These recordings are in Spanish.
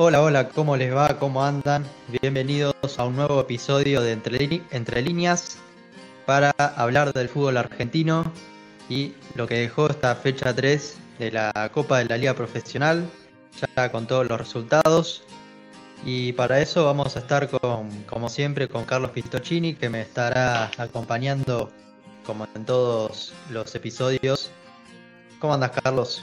Hola, hola, ¿cómo les va? ¿Cómo andan? Bienvenidos a un nuevo episodio de Entre, Líneas para hablar del fútbol argentino y lo que dejó esta fecha 3 de la Copa de la Liga Profesional, ya con todos los resultados. Y para eso vamos a estar con, como siempre, con Carlos Pistocini, que me estará acompañando como en todos los episodios. ¿Cómo andas, Carlos?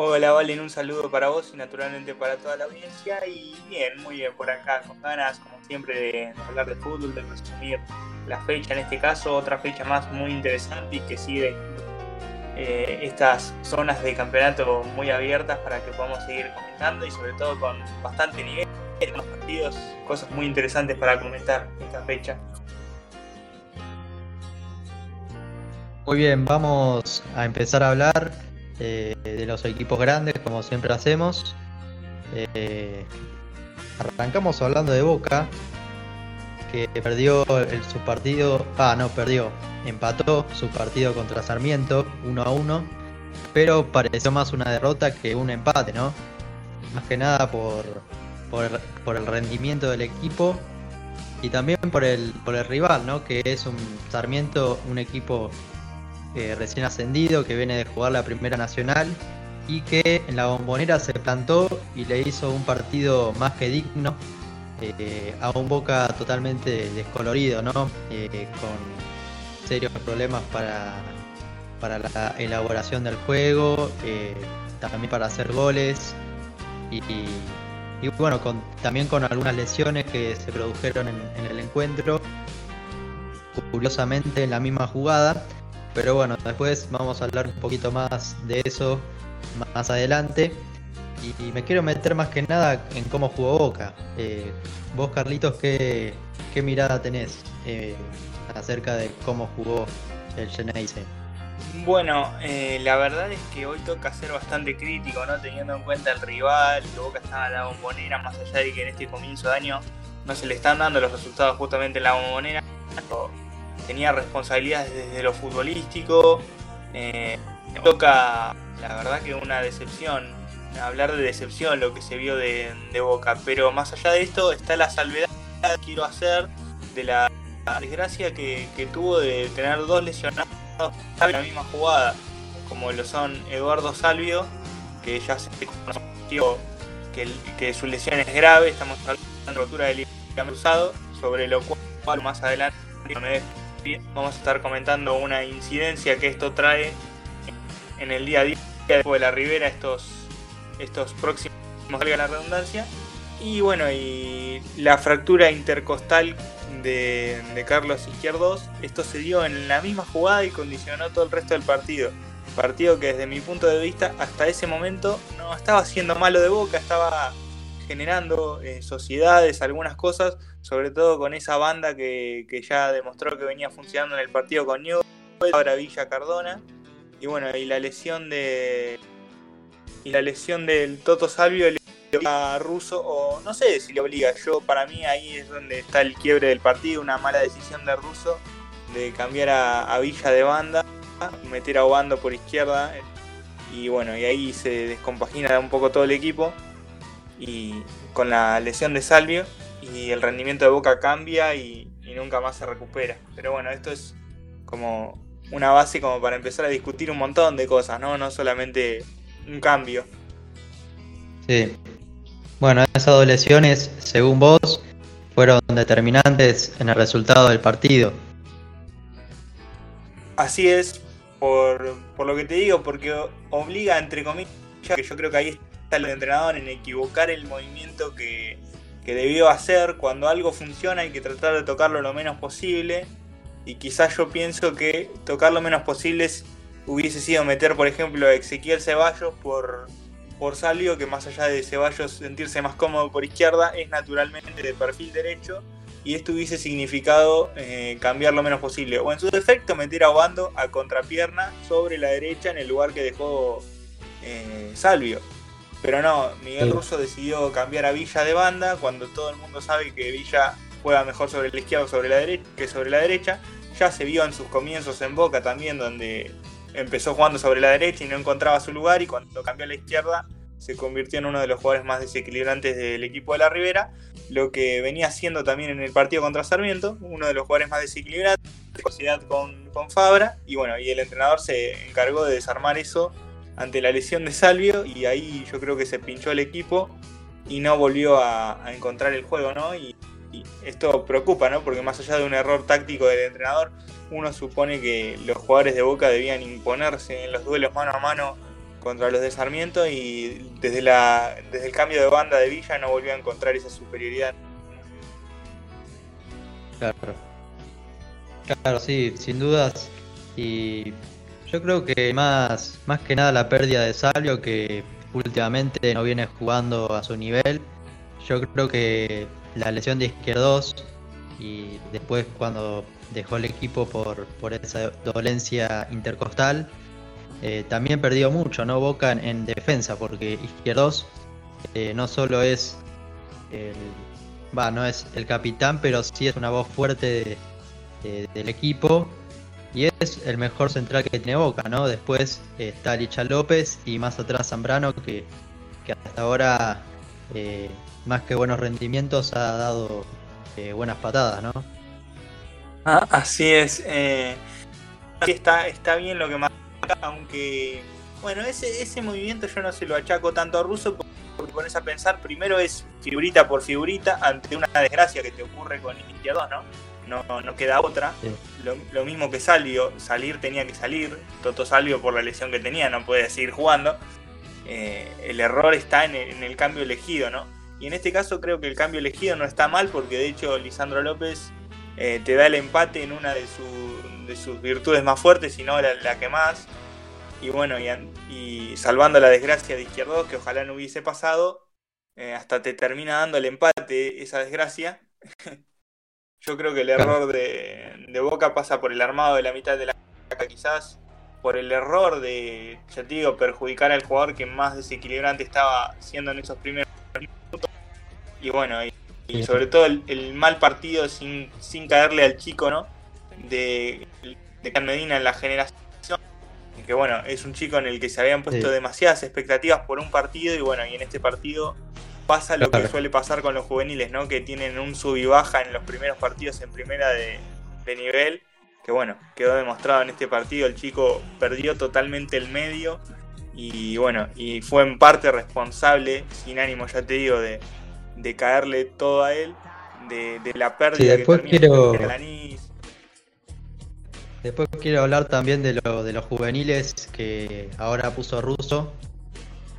Hola, Valen, un saludo para vos y naturalmente para toda la audiencia. Y bien, muy bien por acá, con ganas, como siempre, de hablar de fútbol, de resumir la fecha, en este caso, otra fecha más muy interesante y que sigue eh, estas zonas de campeonato muy abiertas para que podamos seguir comentando y sobre todo con bastante nivel en partidos, cosas muy interesantes para comentar esta fecha. Muy bien, vamos a empezar a hablar eh, de los equipos grandes como siempre hacemos. Eh, arrancamos hablando de Boca, que perdió el, su partido, ah, no, perdió, empató su partido contra Sarmiento 1 a 1, pero pareció más una derrota que un empate, ¿no? Más que nada por, por, el rendimiento del equipo y también por el, por el rival, ¿no? Que es un Sarmiento, un equipo eh, recién ascendido que viene de jugar la Primera Nacional y que en la bombonera se plantó y le hizo un partido más que digno eh, a un Boca totalmente descolorido, ¿no? Eh, con serios problemas para, para la elaboración del juego, también para hacer goles y, bueno, también con algunas lesiones que se produjeron en, el encuentro, curiosamente en la misma jugada, pero bueno, después vamos a hablar un poquito más de eso más adelante. Y, me quiero meter más que nada en cómo jugó Boca. Eh, vos, Carlitos, ¿qué, mirada tenés eh, acerca de cómo jugó el Geneise? Bueno, eh, la verdad es que hoy toca ser bastante crítico, ¿no? Teniendo en cuenta el rival, que Boca estaba en la bombonera, más allá de que en este comienzo de año no se le están dando los resultados justamente en la bombonera. Tenía responsabilidades desde lo futbolístico. toca, la verdad, que una decepción hablar de decepción lo que se vio de, Boca, pero más allá de esto está la salvedad que quiero hacer de la desgracia que, tuvo de tener dos lesionados en la misma jugada, como lo son Eduardo Salvio, que ya se conoció que, que su lesión es grave, estamos hablando de rotura del ligamento cruzado, sobre lo cual más adelante vamos a estar comentando una incidencia que esto trae en el día a día de la Ribera estos estos próximos, valga la redundancia. Y bueno, y la fractura intercostal de, Carlos Izquierdos, esto se dio en la misma jugada y condicionó todo el resto del partido. Partido que desde mi punto de vista hasta ese momento no estaba siendo malo de boca, estaba generando eh, sociedades, algunas cosas, sobre todo con esa banda que, que, ya demostró que venía funcionando en el partido con New, ahora Villa Cardona. Y bueno, y la lesión de, y la lesión del Toto Salvio le obliga a Russo, o no sé si le obliga, yo para mí ahí es donde está el quiebre del partido, una mala decisión de Russo de cambiar a, Villa de banda, meter a Obando por izquierda, y bueno, y ahí se descompagina un poco todo el equipo, y con la lesión de Salvio, y el rendimiento de Boca cambia y, nunca más se recupera. Pero bueno, esto es como una base como para empezar a discutir un montón de cosas, ¿no? No solamente un cambio. Sí. Bueno, esas dos lesiones, según vos, fueron determinantes en el resultado del partido. Así es, por, lo que te digo, porque obliga, entre comillas, que yo creo que ahí está el entrenador en equivocar el movimiento que, que debió hacer. Cuando algo funciona hay que tratar de tocarlo lo menos posible. Y quizás yo pienso que tocar lo menos posible hubiese sido meter, por ejemplo, a Ezequiel Ceballos por, por Salvio, que más allá de Ceballos sentirse más cómodo por izquierda, es naturalmente de perfil derecho. Y esto hubiese significado eh, cambiar lo menos posible. O en su defecto, meter a Obando a contrapierna sobre la derecha en el lugar que dejó eh, Salvio. Pero no, Miguel Russo decidió cambiar a Villa de banda cuando todo el mundo sabe que Villa juega mejor sobre la izquierda sobre la derecha, que sobre la derecha. Ya se vio en sus comienzos en Boca también, donde empezó jugando sobre la derecha y no encontraba su lugar y cuando cambió a la izquierda se convirtió en uno de los jugadores más desequilibrantes del equipo de la Ribera, lo que venía siendo también en el partido contra Sarmiento, uno de los jugadores más desequilibrantes, de con, con Fabra, y bueno, y el entrenador se encargó de desarmar eso ante la lesión de Salvio, y ahí yo creo que se pinchó el equipo y no volvió a, encontrar el juego, ¿no? Y, y, esto preocupa, ¿no? Porque más allá de un error táctico del entrenador, uno supone que los jugadores de Boca debían imponerse en los duelos mano a mano contra los de Sarmiento y desde, la, desde el cambio de banda de Villa no volvió a encontrar esa superioridad. Claro. Claro, sí, sin dudas. Y yo creo que más, más que nada la pérdida de Salvio, que últimamente no viene jugando a su nivel. Yo creo que la lesión de Izquierdos y después cuando dejó el equipo por, por esa dolencia intercostal, eh, también perdió mucho, ¿no? Boca en, defensa, porque Izquierdos eh, no solo es el, va, no es el capitán, pero sí es una voz fuerte del equipo y es el mejor central que tiene Boca, ¿no? Después está Licha López y más atrás Zambrano, que, hasta ahora, eh, más que buenos rendimientos, ha dado buenas patadas, ¿no? Ah, así es. está, está bien lo que más aunque bueno, ese, ese movimiento yo no se lo achaco tanto a Russo porque pones a pensar, primero es figurita por figurita ante una desgracia que te ocurre con Inicia 2, ¿no? No, no queda otra. Lo, mismo que Salvio, salir tenía que salir. Toto Salvio por la lesión que tenía no puede seguir jugando. Eh, el error está en el, cambio elegido, ¿no? Y en este caso creo que el cambio elegido no está mal porque de hecho Lisandro López eh, te da el empate en una de, de sus virtudes más fuertes, y no la que más y bueno, y, salvando la desgracia de Izquierdos, que ojalá no hubiese pasado, eh, hasta te termina dando el empate esa desgracia. Yo creo que el error de, Boca pasa por el armado de la mitad de la quizás por el error de, ya te digo, perjudicar al jugador que más desequilibrante estaba siendo en esos primeros minutos. Y bueno, y, sobre todo el, mal partido sin, sin caerle al chico, ¿no? De, de Medina en la generación que bueno, es un chico en el que se habían puesto demasiadas expectativas por un partido y bueno, y en este partido pasa lo que suele pasar con los juveniles, ¿no? Que tienen un sub y baja en los primeros partidos en primera de, nivel, que bueno, quedó demostrado en este partido, el chico perdió totalmente el medio y bueno, y fue en parte responsable, sin ánimo ya te digo, de, caerle todo a él, de, la pérdida que quiero... Después quiero hablar también de, lo, de los juveniles que ahora puso Russo.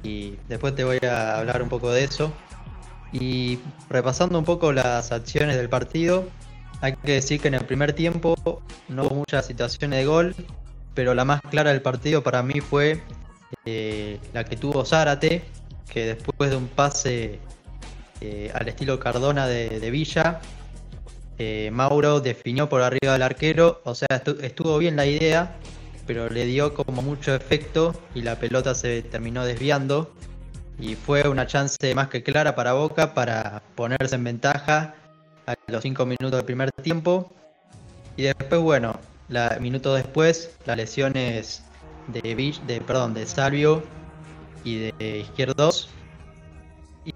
Y después te voy a hablar un poco de eso. Y repasando un poco las acciones del partido, hay que decir que en el primer tiempo no hubo muchas situaciones de gol, pero la más clara del partido para mí fue eh, la que tuvo Zárate, que después de un pase eh, al estilo Cardona de Villa, eh, Mauro definió por arriba del arquero, o sea, estuvo bien la idea, pero le dio como mucho efecto y la pelota se terminó desviando. Y fue una chance más que clara para Boca para ponerse en ventaja a los 5 minutos del primer tiempo. Y después, bueno, la, minutos después, las lesiones de, de, perdón, de Salvio y de Izquierdos.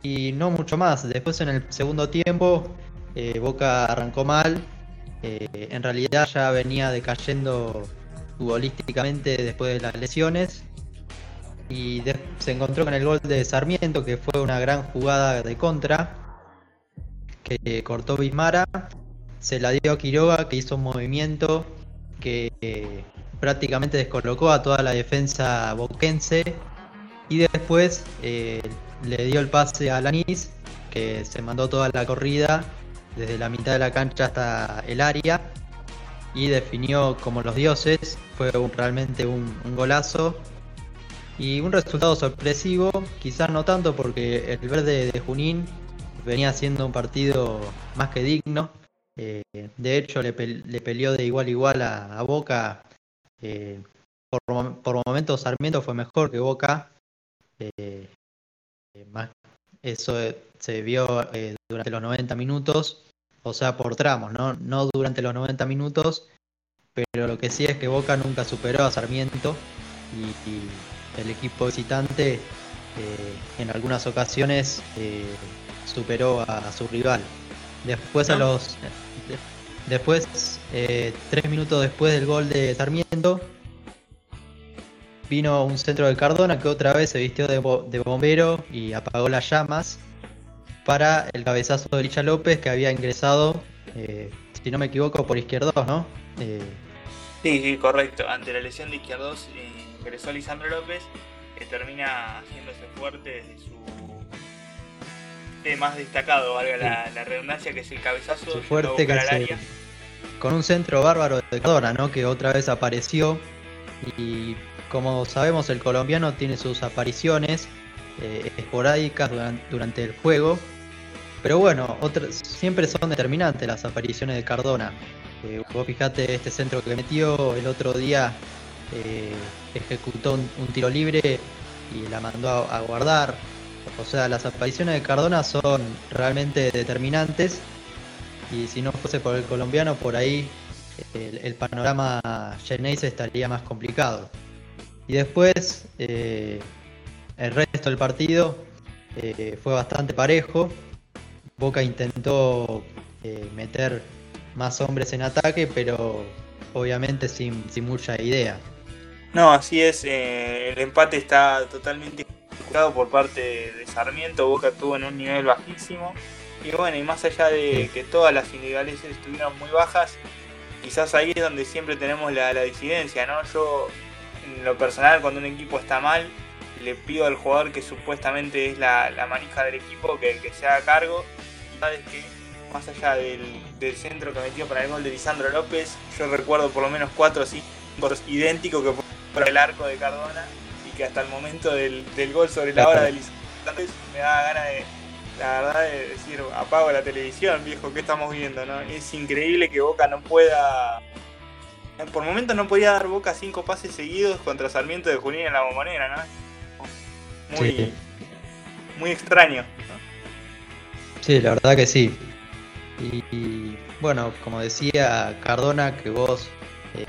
Y no mucho más. Después en el segundo tiempo eh, Boca arrancó mal, eh, en realidad ya venía decayendo futbolísticamente después de las lesiones y se encontró con el gol de Sarmiento que fue una gran jugada de contra que cortó Bismara, se la dio a Quiroga que hizo un movimiento que eh, prácticamente descolocó a toda la defensa boquense y después le dio el pase a Lanis que se mandó toda la corrida desde la mitad de la cancha hasta el área y definió como los dioses. Fue realmente un, golazo y un resultado sorpresivo, quizás no tanto porque el verde de Junín venía siendo un partido más que digno. Eh, de hecho, le, peleó de igual a igual a, Boca. Eh, por, por, momentos Sarmiento fue mejor que Boca. Eh, eso se vio durante los 90 minutos o sea, por tramos, ¿no? No durante los 90 minutos, pero lo que sí es que Boca nunca superó a Sarmiento y, el equipo visitante eh, en algunas ocasiones eh, superó a, su rival. Después a los después tres minutos después del gol de Sarmiento vino un centro de Cardona que otra vez se vistió de, bombero y apagó las llamas para el cabezazo de Licha López que había ingresado, si no me equivoco, por izquierdo, ¿no? Sí, sí, correcto. Ante la lesión de Izquierdos eh, ingresó Lisandro López, que termina haciéndose fuerte desde su más destacado, valga la, redundancia, que es el cabezazo. Su fuerte que con un centro bárbaro de Cardona, ¿no? Que otra vez apareció y como sabemos el colombiano tiene sus apariciones eh, esporádicas durante, el juego, pero bueno, siempre son determinantes las apariciones de Cardona. Eh, vos fijate este centro que metió el otro día, eh, ejecutó un, tiro libre y la mandó a, guardar. O sea, las apariciones de Cardona son realmente determinantes y si no fuese por el colombiano, por ahí el, panorama Geneise estaría más complicado. Y después, eh, el resto del partido fue bastante parejo. Boca intentó meter más hombres en ataque, pero obviamente sin, mucha idea. No, así es, eh, el empate está totalmente jugado por parte de Sarmiento, Boca estuvo en un nivel bajísimo. Y bueno, y más allá de que todas las individuales estuvieron muy bajas, quizás ahí es donde siempre tenemos la, disidencia, ¿no? Yo, en lo personal, cuando un equipo está mal, le pido al jugador que supuestamente es la, manija del equipo que, que se haga cargo. Sabes que más allá del, centro que metió para el gol de Lisandro López, yo recuerdo por lo menos cuatro o cinco idénticos que fue por el arco de Cardona y que hasta el momento del, gol sobre la hora de Lisandro López me daba ganas de, la verdad, de decir, apago la televisión, viejo, ¿qué estamos viendo? No? Es increíble que Boca no pueda... Por momentos no podía dar Boca cinco pases seguidos contra Sarmiento de Junín en la bombonera, ¿no? Muy, muy extraño. Sí, la verdad que sí. Y, bueno, como decía Cardona, que vos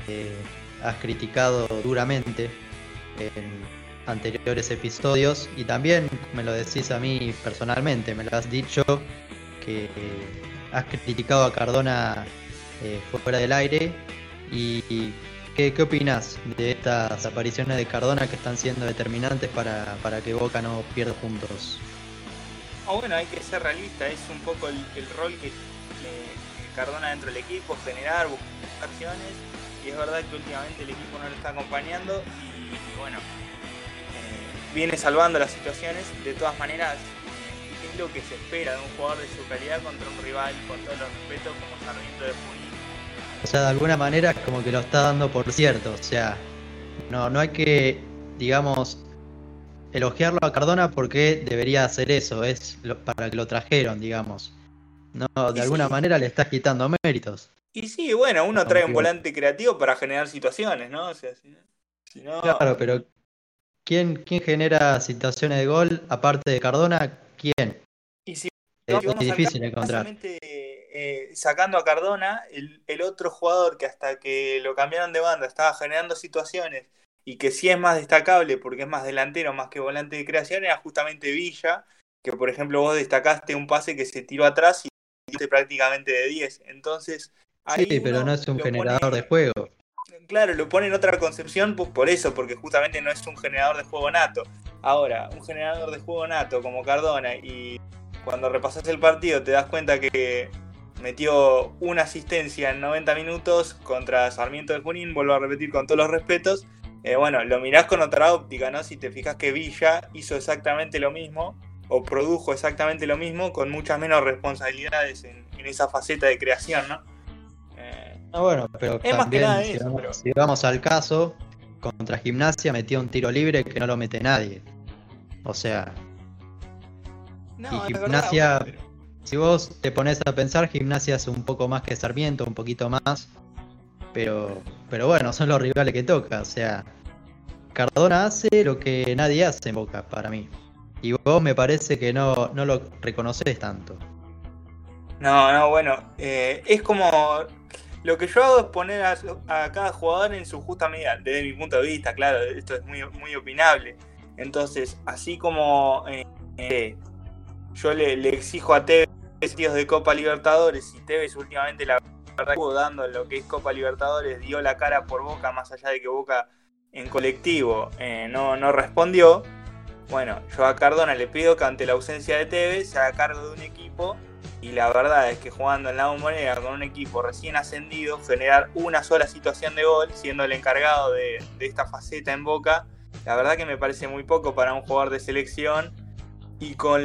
eh, has criticado duramente en anteriores episodios y también me lo decís a mí personalmente, me lo has dicho que has criticado a Cardona eh, fuera del aire y, ¿qué, ¿qué, opinas de estas apariciones de Cardona que están siendo determinantes para, para que Boca no pierda puntos? Ah, bueno, hay que ser realista, es un poco el rol que Cardona dentro del equipo, generar, buscar acciones. Y es verdad que últimamente el equipo no lo está acompañando y, bueno, eh, viene salvando las situaciones. De todas maneras, es lo que se espera de un jugador de su calidad contra un rival con todos los respetos como Sarmiento de Junín. O sea, de alguna manera como que lo está dando por cierto. O sea, no, no hay que, digamos, elogiarlo a Cardona porque debería hacer eso, es para que lo trajeron, digamos. No, de alguna manera le estás quitando méritos. Y sí, bueno, uno trae un volante creativo para generar situaciones, ¿no? O sea, si, no... Claro, pero ¿quién, ¿quién genera situaciones de gol aparte de Cardona? ¿Quién? Y si es, difícil encontrar. Eh, sacando a Cardona, el, el, otro jugador que hasta que lo cambiaron de banda estaba generando situaciones y que sí es más destacable porque es más delantero más que volante de creación era justamente Villa, que por ejemplo vos destacaste un pase que se tiró atrás y prácticamente de 10. Entonces. sí, pero no es un generador de juego. Claro, lo pone en otra concepción pues, por eso, porque justamente no es un generador de juego nato. Ahora, un generador de juego nato como Cardona y cuando repasas el partido te das cuenta que metió una asistencia en 90 minutos contra Sarmiento de Junín, vuelvo a repetir con todos los respetos. Eh, bueno, lo mirás con otra óptica, ¿no? Si te fijas que Villa hizo exactamente lo mismo o produjo exactamente lo mismo con muchas menos responsabilidades en, esa faceta de creación, ¿no? Eh, ah, bueno, pero es más que nada si, vamos, si vamos al caso, contra Gimnasia metió un tiro libre que no lo mete nadie. O sea. y Gimnasia, si vos te pones a pensar, Gimnasia es un poco más que Sarmiento, un poquito más. Pero, pero bueno, son los rivales que toca. O sea, Cardona hace lo que nadie hace en Boca, para mí. Y vos me parece que no, no lo reconoces tanto. No, no, bueno, eh, es como lo que yo hago es poner a, cada jugador en su justa medida, desde mi punto de vista, claro, esto es muy, muy opinable. Entonces, así como eh, eh, yo le, exijo a Tevez de Copa Libertadores y Tevez últimamente la verdad dando lo que es Copa Libertadores, dio la cara por Boca, más allá de que Boca en colectivo eh, no, no respondió. Bueno, yo a Cardona le pido que ante la ausencia de Tevez se haga cargo de un equipo y la verdad es que jugando en la bombonera con un equipo recién ascendido, generar una sola situación de gol, siendo el encargado de, esta faceta en Boca, la verdad que me parece muy poco para un jugador de selección y con,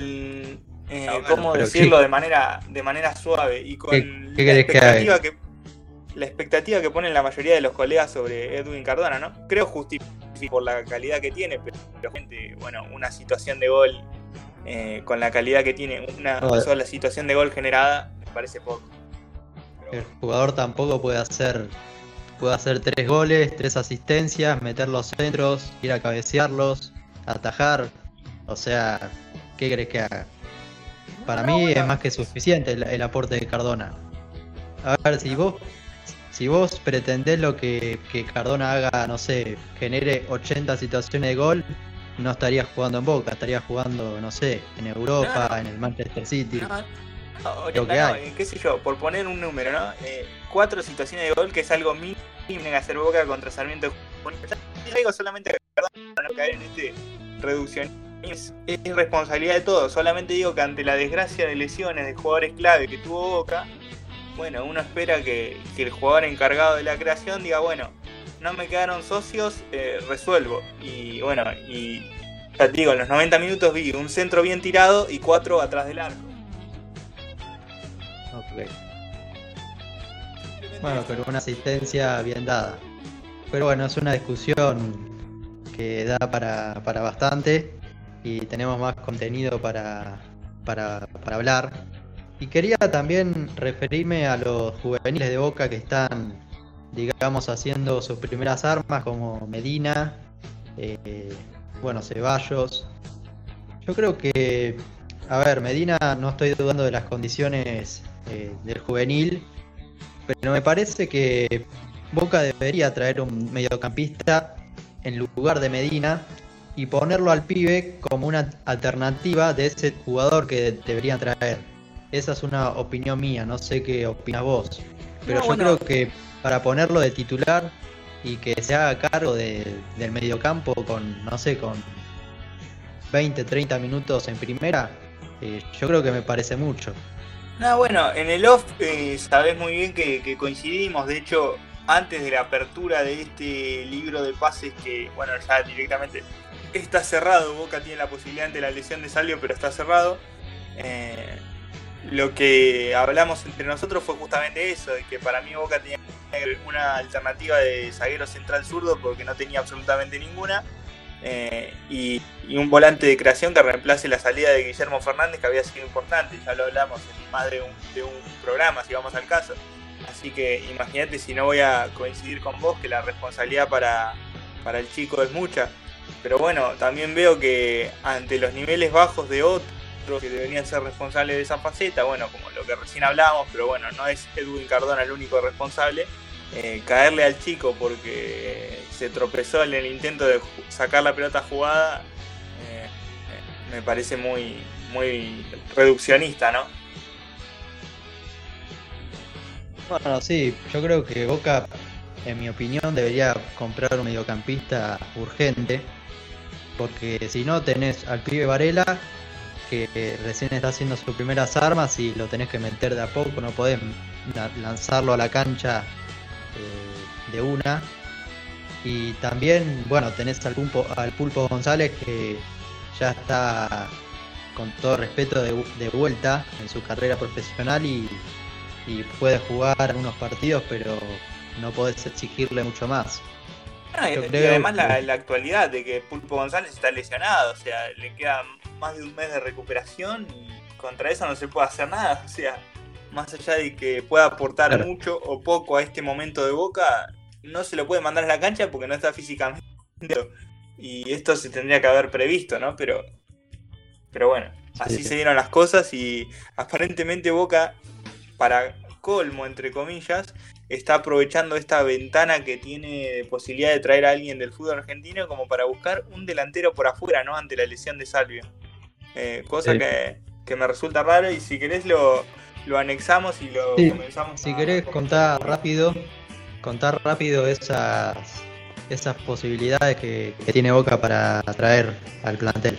eh, ¿cómo decirlo de manera, de manera suave? Y con la, expectativa que, la expectativa que ponen la mayoría de los colegas sobre Edwin Cardona, ¿no? Creo justificado por la calidad que tiene, pero gente, bueno, una situación de gol eh, con la calidad que tiene una sola situación de gol generada, me parece poco. El jugador tampoco puede hacer puede hacer tres goles, tres asistencias, meter los centros, ir a cabecearlos, atajar. O sea, ¿qué crees que haga? Para mí es más que suficiente el, aporte de Cardona. A ver, si vos si vos pretendés lo que, que Cardona haga, no sé, genere 80 situaciones de gol, no estaría jugando en Boca, estaría jugando, no sé, en Europa, en el Manchester City. lo que hay. qué sé yo, por poner un número, ¿no? Eh, cuatro situaciones de gol, que es algo mínimo en hacer Boca contra Sarmiento. Digo solamente para no caer en este reducción. Es, es, responsabilidad de todos. Solamente digo que ante la desgracia de lesiones de jugadores clave que tuvo Boca, bueno, uno espera que, que el jugador encargado de la creación diga, bueno, no me quedaron socios, eh, resuelvo. Y bueno, y ya te digo, en los 90 minutos vi un centro bien tirado y cuatro atrás del arco. Ok. Bueno, pero una asistencia bien dada. Pero bueno, es una discusión que da para, para bastante y tenemos más contenido para, para, hablar. Y quería también referirme a los juveniles de Boca que están digamos, haciendo sus primeras armas como Medina, eh, bueno, Ceballos. Yo creo que, a ver, Medina no estoy dudando de las condiciones eh, del juvenil, pero me parece que Boca debería traer un mediocampista en lugar de Medina y ponerlo al pibe como una alternativa de ese jugador que deberían traer. Esa es una opinión mía, no sé qué opinas vos. Pero yo creo que para ponerlo de titular y que se haga cargo del mediocampo con, no sé, con 20, 30 minutos en primera, eh, yo creo que me parece mucho. No, bueno, en el off eh, sabés muy bien que, coincidimos, de hecho, antes de la apertura de este libro de pases que, bueno, ya directamente está cerrado, Boca tiene la posibilidad ante la lesión de Salio, pero está cerrado. Eh, lo que hablamos entre nosotros fue justamente eso, de que para mí Boca tenía una alternativa de zaguero central zurdo porque no tenía absolutamente ninguna. Eh, y, un volante de creación que reemplace la salida de Guillermo Fernández que había sido importante, ya lo hablamos en más de un, de un programa si vamos al caso. Así que imagínate si no voy a coincidir con vos que la responsabilidad para, para el chico es mucha. Pero bueno, también veo que ante los niveles bajos de otros que deberían ser responsables de esa faceta, bueno, como lo que recién hablábamos, pero bueno, no es Edwin Cardona el único responsable. Eh, caerle al chico porque se tropezó en el intento de sacar la pelota jugada, eh, eh, me parece muy, muy reduccionista, ¿no? Bueno, sí, yo creo que Boca, en mi opinión, debería comprar un mediocampista urgente, porque si no tenés al pibe Varela que recién está haciendo sus primeras armas y lo tenés que meter de a poco, no podés lanzarlo a la cancha eh, de una. Y también, bueno, tenés al Pulpo, al Pulpo González que ya está con todo respeto de, vuelta en su carrera profesional y, puede jugar unos partidos, pero no podés exigirle mucho más. Y, además la, la, actualidad de que Pulpo González está lesionado, o sea, le queda más de un mes de recuperación y contra eso no se puede hacer nada. O sea, más allá de que pueda aportar mucho o poco a este momento de Boca, no se lo puede mandar a la cancha porque no está físicamente. Y esto se tendría que haber previsto, ¿no? Pero, pero bueno, así se dieron las cosas y aparentemente Boca, para colmo, entre comillas, está aprovechando esta ventana que tiene de posibilidad de traer a alguien del fútbol argentino como para buscar un delantero por afuera, ¿no? Ante la lesión de Salvio. Eh, cosa que, me resulta raro y si querés lo, lo anexamos y lo comenzamos. Si querés contar rápido, contar rápido esas esas posibilidades que, tiene Boca para atraer al plantel.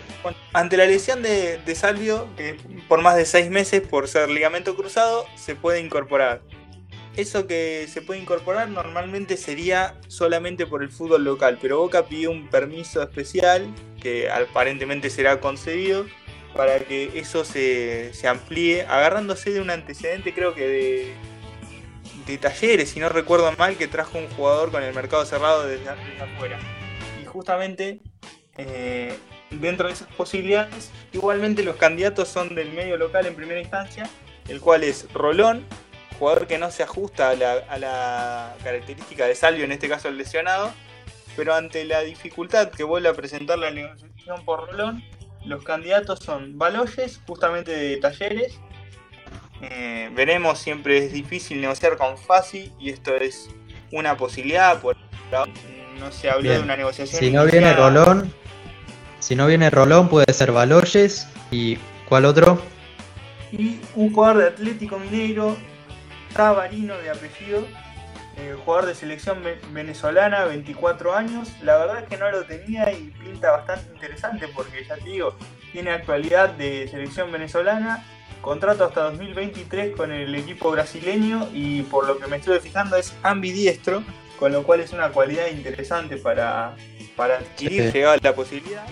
ante la lesión de, de, Salvio, que por más de seis meses por ser ligamento cruzado, se puede incorporar. Eso que se puede incorporar normalmente sería solamente por el fútbol local, pero Boca pidió un permiso especial que aparentemente será concedido para que eso se, se amplíe, agarrándose de un antecedente creo que de de talleres, si no recuerdo mal, que trajo un jugador con el mercado cerrado desde, afuera. Y justamente eh, dentro de esas posibilidades, igualmente los candidatos son del medio local en primera instancia, el cual es Rolón, jugador que no se ajusta a la, característica de Salvio, en este caso el lesionado, pero ante la dificultad que vuelve a presentar la negociación por Rolón, los candidatos son Baloyes, justamente de Talleres, eh, veremos, siempre es difícil negociar con Fasi y esto es una posibilidad. Por no se habló de una negociación. Si no viene Rolón, si no viene Rolón puede ser Baloyes y ¿cuál otro? Y un jugador de Atlético Mineiro, Tabarino de apellido, eh, jugador de selección venezolana, 24 años. La verdad es que no lo tenía y pinta bastante interesante porque ya te digo, tiene actualidad de selección venezolana Contrato hasta 2023 con el equipo brasileño y por lo que me estuve fijando es ambidiestro, con lo cual es una cualidad interesante para, para adquirir, sí. la posibilidad.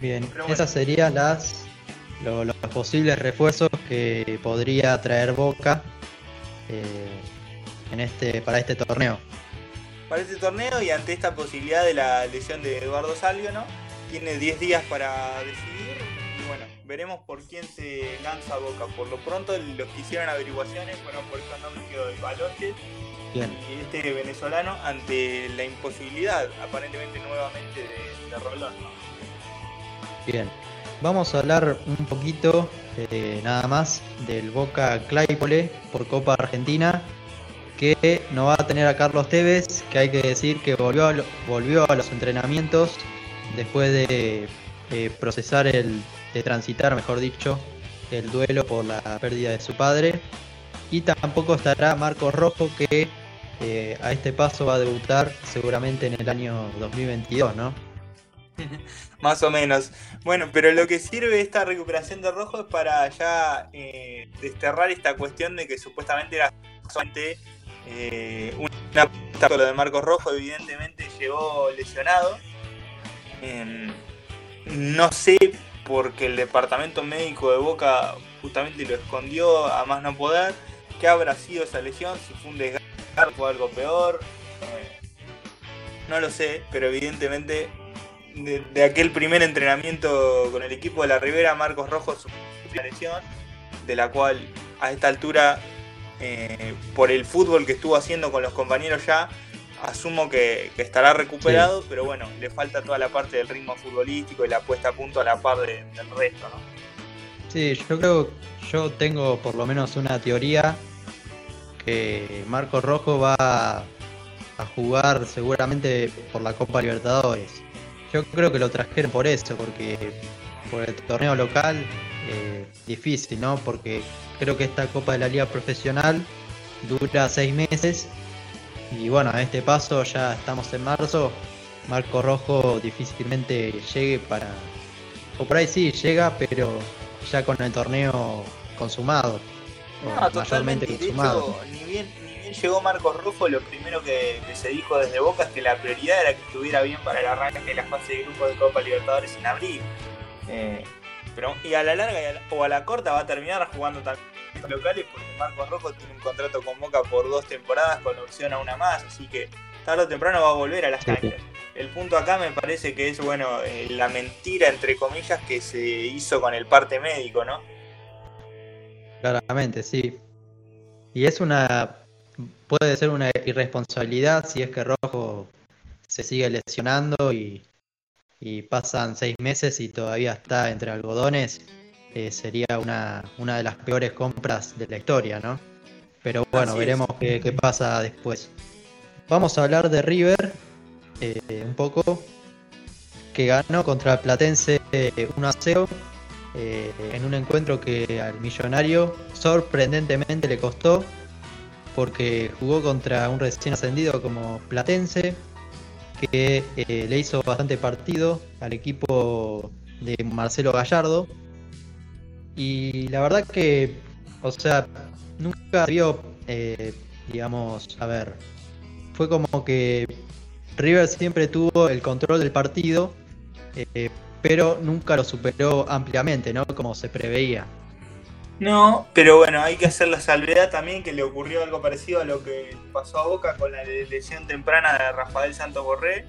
Bien, esas serían las los, posibles refuerzos que podría traer Boca eh, en este para este torneo. Para este torneo y ante esta posibilidad de la lesión de Eduardo Salvio, ¿no? Tiene 10 días para decidir y bueno, veremos por quién se lanza Boca. Por lo pronto, los que hicieron averiguaciones fueron por nombres de Baloches y este venezolano ante la imposibilidad, aparentemente nuevamente, de, Rolón. Bien, vamos a hablar un poquito eh, nada más del Boca Claypole por Copa Argentina que no va a tener a Carlos Tevez, que hay que decir que volvió a, volvió a los entrenamientos después de eh, procesar el de transitar, mejor dicho, el duelo por la pérdida de su padre. Y tampoco estará Marcos Rojo, que eh, a este paso va a debutar seguramente en el año 2022, ¿no? Más o menos. Bueno, pero lo que sirve esta recuperación de Rojo es para ya eh, desterrar esta cuestión de que supuestamente era solamente eh, una de Marcos Rojo, evidentemente llegó lesionado. Em, no sé porque el departamento médico de Boca justamente lo escondió a más no poder. ¿Qué habrá sido esa lesión? Si fue un desgarro o algo peor. Eh, no lo sé, pero evidentemente de, aquel primer entrenamiento con el equipo de la Ribera, Marcos Rojo sufrió una lesión, de la cual a esta altura, eh, por el fútbol que estuvo haciendo con los compañeros ya, asumo que, estará recuperado, pero bueno, le falta toda la parte del ritmo futbolístico y la puesta a punto a la par del resto, ¿no? Sí, yo creo, yo tengo por lo menos una teoría que Marco Rojo va a jugar seguramente por la Copa Libertadores. Yo creo que lo trajeron por eso, porque por el torneo local eh, difícil, ¿no? Porque creo que esta Copa de la Liga Profesional dura seis meses y bueno, a este paso ya estamos en marzo. Marco Rojo difícilmente llegue para. O por ahí sí llega, pero ya con el torneo consumado. No, consumado. bien, ni bien llegó Marcos Rojo, lo primero que, se dijo desde Boca es que la prioridad era que estuviera bien para el arranque de la fase de grupo de Copa Libertadores en abril. Eh, pero, y a la larga o a la corta va a terminar jugando también locales porque Marcos Rojo tiene un contrato con Boca por dos temporadas con opción a una más, así que tarde o temprano va a volver a las canchas. El punto acá me parece que es, bueno, eh, la mentira, entre comillas, que se hizo con el parte médico, ¿no? Claramente, sí. Y es una. Puede ser una irresponsabilidad si es que Rojo se sigue lesionando y, y pasan seis meses y todavía está entre algodones eh, sería una, una, de las peores compras de la historia, ¿no? Pero bueno, veremos qué, pasa después. Vamos a hablar de River eh, un poco, que ganó contra el Platense 1 a 0 eh, en un encuentro que al millonario sorprendentemente le costó porque jugó contra un recién ascendido como Platense que eh, le hizo bastante partido al equipo de Marcelo Gallardo y la verdad que o sea nunca vio eh, digamos a ver fue como que River siempre tuvo el control del partido pero nunca lo superó ampliamente, ¿no? Como se preveía. No, pero bueno, hay que hacer la salvedad también que le ocurrió algo parecido a lo que pasó a Boca con la lesión temprana de Rafael Santos Borré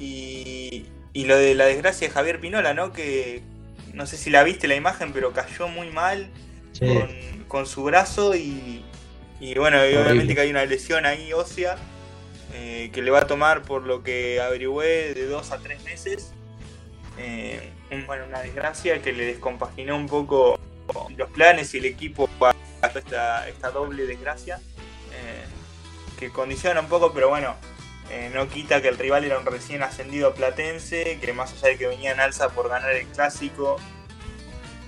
y, lo de la desgracia de Javier Pinola, ¿no? Que no sé si la viste la imagen, pero cayó muy mal con, su brazo y, bueno, obviamente que hay una lesión ahí ósea eh, que le va a tomar, por lo que averigüé, de dos a tres meses. Eh, bueno, una desgracia que le descompaginó un poco los planes y el equipo para esta, esta doble desgracia, eh, que condiciona un poco, pero bueno, eh, no quita que el rival era un recién ascendido platense, que más allá de que venía en alza por ganar el clásico,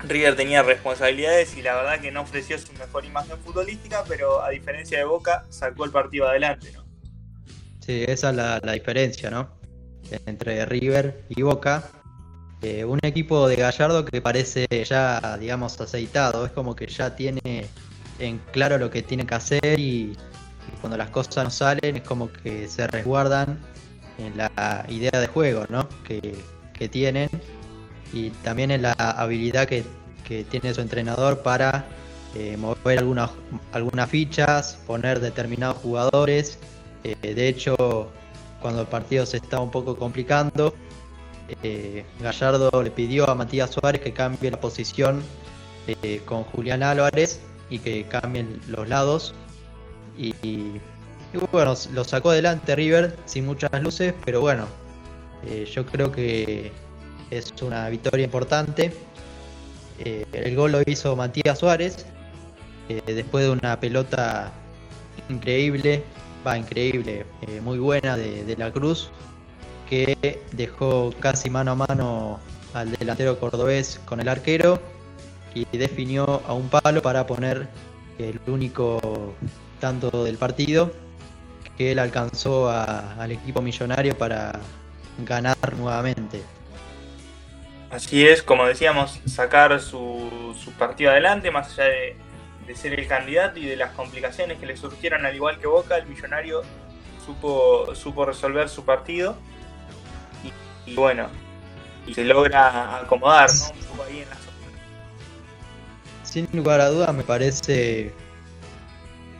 River tenía responsabilidades y la verdad que no ofreció su mejor imagen futbolística, pero a diferencia de Boca, sacó el partido adelante, ¿no? Sí, esa es la, la diferencia, ¿no? Entre River y Boca, eh, un equipo de Gallardo que parece ya, digamos, aceitado. Es como que ya tiene en claro lo que tiene que hacer y, cuando las cosas no salen es como que se resguardan en la idea de juego ¿no? que, tienen y también en la habilidad que, tiene su entrenador para eh, mover algunas, algunas fichas, poner determinados jugadores. Eh, de hecho, cuando el partido se estaba un poco complicando, eh, Gallardo le pidió a Matías Suárez que cambie la posición eh, con Julián Álvarez y que cambien los lados. Y, bueno, lo sacó adelante River sin muchas luces, pero bueno, eh, yo creo que es una victoria importante. el gol lo hizo Matías Suárez después de una pelota increíble, va increíble, muy buena de la Cruz que dejó casi mano a mano al delantero cordobés con el arquero y definió a un palo para poner el único tanto del partido que él alcanzó al equipo millonario para ganar nuevamente. Así es, como decíamos, sacar su, partido adelante, más allá de, de, ser el candidato y de las complicaciones que le surgieron, al igual que Boca, el millonario supo, supo resolver su partido y bueno, se logra acomodar. Un poco ahí en la zona. Sin lugar a dudas me parece,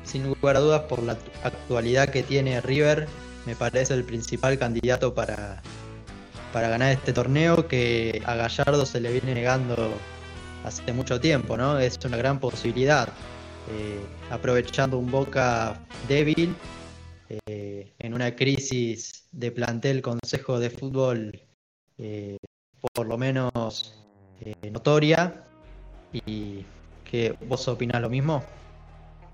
sin lugar a dudas por la actualidad que tiene River, me parece el principal candidato para, para ganar este torneo que a Gallardo se le viene negando hace mucho tiempo, ¿no? Es una gran posibilidad. Eh, aprovechando un Boca débil eh, en una crisis de plantel Consejo de Fútbol eh, por lo menos eh, notoria y que vos opinás lo mismo.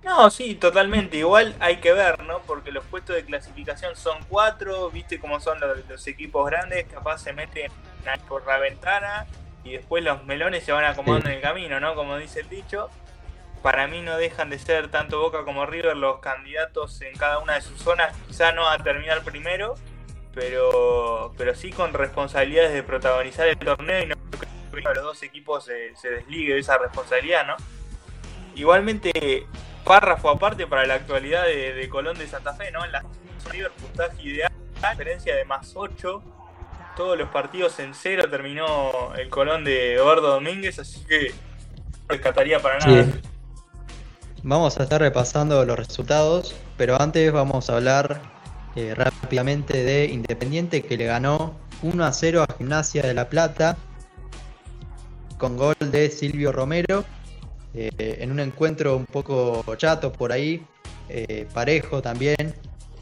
No, sí, totalmente. Igual hay que ver, ¿no? Porque los puestos de clasificación son cuatro, viste cómo son los, equipos grandes, capaz se meten por la ventana y después los melones se van acomodando en el camino, ¿no? Como dice el dicho para mí no dejan de ser tanto Boca como River los candidatos en cada una de sus zonas, quizá no a terminar primero, pero, pero sí con responsabilidades de protagonizar el torneo y no creo que los dos equipos se, se desligue de esa responsabilidad, ¿no? Igualmente, párrafo aparte para la actualidad de, Colón de Santa Fe, ¿no? En la River puntaje ideal, diferencia de más 8, todos los partidos en cero terminó el Colón de Eduardo Domínguez, así que no rescataría para nada. Vamos a estar repasando los resultados, pero antes vamos a hablar eh, rápidamente de Independiente que le ganó 1 a 0 a Gimnasia de La Plata con gol de Silvio Romero eh, en un encuentro un poco chato por ahí, eh, parejo también,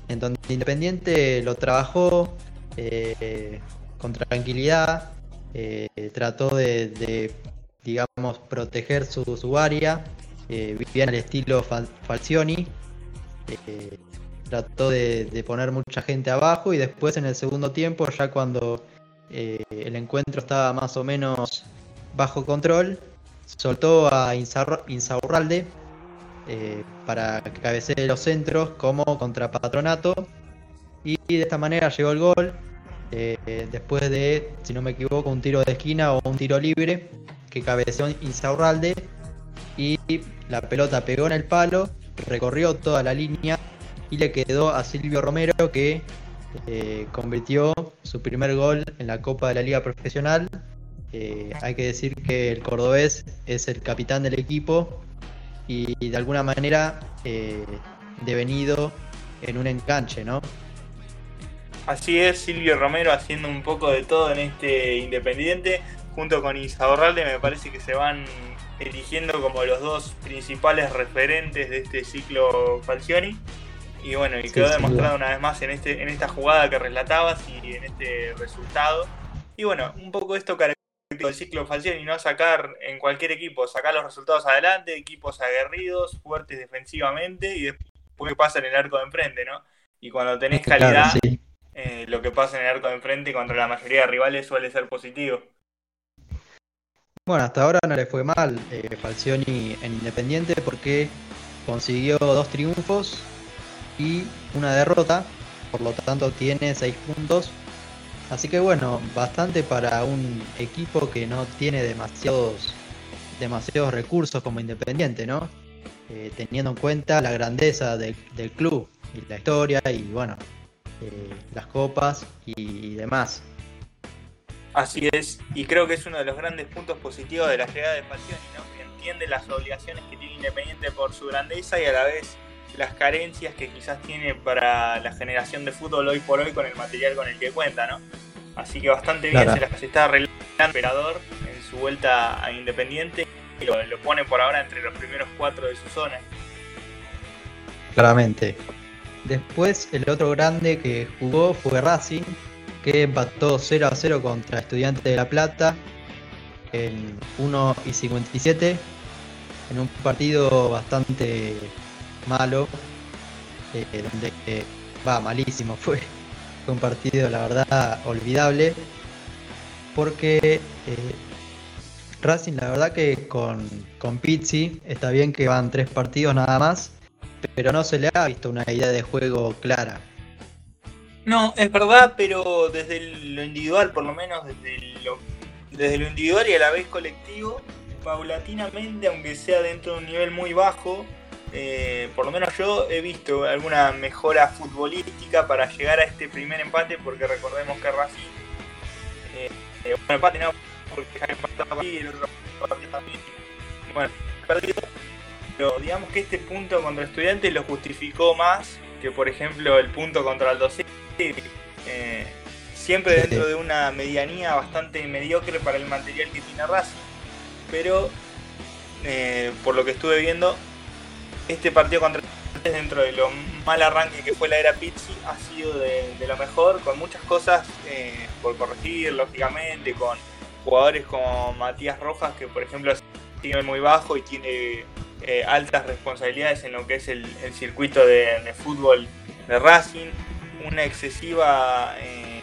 en donde Independiente lo trabajó con tranquilidad, trató de, digamos, proteger su, su área eh, vivía en el estilo Falcioni. Eh, trató de, poner mucha gente abajo y después en el segundo tiempo, ya cuando eh, el encuentro estaba más o menos bajo control, soltó a Insaurralde para que cabecee los centros como contra Patronato y de esta manera llegó el gol después de, si no me equivoco, un tiro de esquina o un tiro libre que cabeceó Insaurralde y la pelota pegó en el palo, recorrió toda la línea y le quedó a Silvio Romero que eh, convirtió su primer gol en la Copa de la Liga Profesional. Eh, hay que decir que el cordobés es el capitán del equipo y de alguna manera eh, devenido en un enganche, ¿no? Así es, Silvio Romero haciendo un poco de todo en este Independiente, junto con Isaurralde me parece que se van eligiendo como los dos principales referentes de este ciclo Falcioni. Y bueno, y quedó demostrado una vez más en, este, en esta jugada que relatabas y en este resultado. Y bueno, un poco esto característico del ciclo Falcioni, ¿no? Sacar en cualquier equipo, sacar los resultados adelante, equipos aguerridos, fuertes defensivamente y después pasa en el arco de enfrente, ¿no? Y cuando tenés calidad, eh, lo que pasa en el arco de enfrente contra la mayoría de rivales suele ser positivo. Bueno, hasta ahora no le fue mal eh, Falcioni en Independiente porque consiguió dos triunfos y una derrota, por lo tanto tiene seis puntos. Así que bueno, bastante para un equipo que no tiene demasiados, demasiados recursos como Independiente, ¿no? Eh, teniendo en cuenta la grandeza del club y la historia y bueno, eh, las copas y demás. Así es, y creo que es uno de los grandes puntos positivos de la llegada de Falcioni, ¿no? que entiende las obligaciones que tiene Independiente por su grandeza y a la vez las carencias que quizás tiene para la generación de fútbol hoy por hoy con el material con el que cuenta, ¿no? Así que bastante bien se, las, está arreglando el emperador en su vuelta a Independiente y lo, lo pone por ahora entre los primeros cuatro de su zona. Claramente. Después el otro grande que jugó fue Racing, que empató 0 a 0 contra Estudiantes de La Plata en 1 y 57 en un partido bastante malo eh, donde va malísimo fue. Fue un partido la verdad olvidable porque eh, Racing la verdad que con, con Pizzi está bien que van tres partidos nada más pero no se le ha visto una idea de juego clara no, es verdad, pero desde lo individual, por lo menos desde lo, desde lo individual y a la vez colectivo, paulatinamente, aunque sea dentro de un nivel muy bajo, eh, por lo menos yo he visto alguna mejora futbolística para llegar a este primer empate, porque recordemos que Racing, eh, eh un empate no, porque empató y el otro partido también, bueno, perdido, pero digamos que este punto contra Estudiantes lo justificó más que, por ejemplo, el punto contra el 12 eh, siempre dentro de una medianía bastante mediocre para el material que tiene Racing, pero eh, por lo que estuve viendo, este partido contra dentro de lo mal arranque que fue la era Pizzi ha sido de, lo mejor, con muchas cosas eh, por corregir, lógicamente, con jugadores como Matías Rojas, que por ejemplo tiene muy bajo y tiene altas responsabilidades en lo que es el, circuito de, fútbol de Racing una excesiva, eh,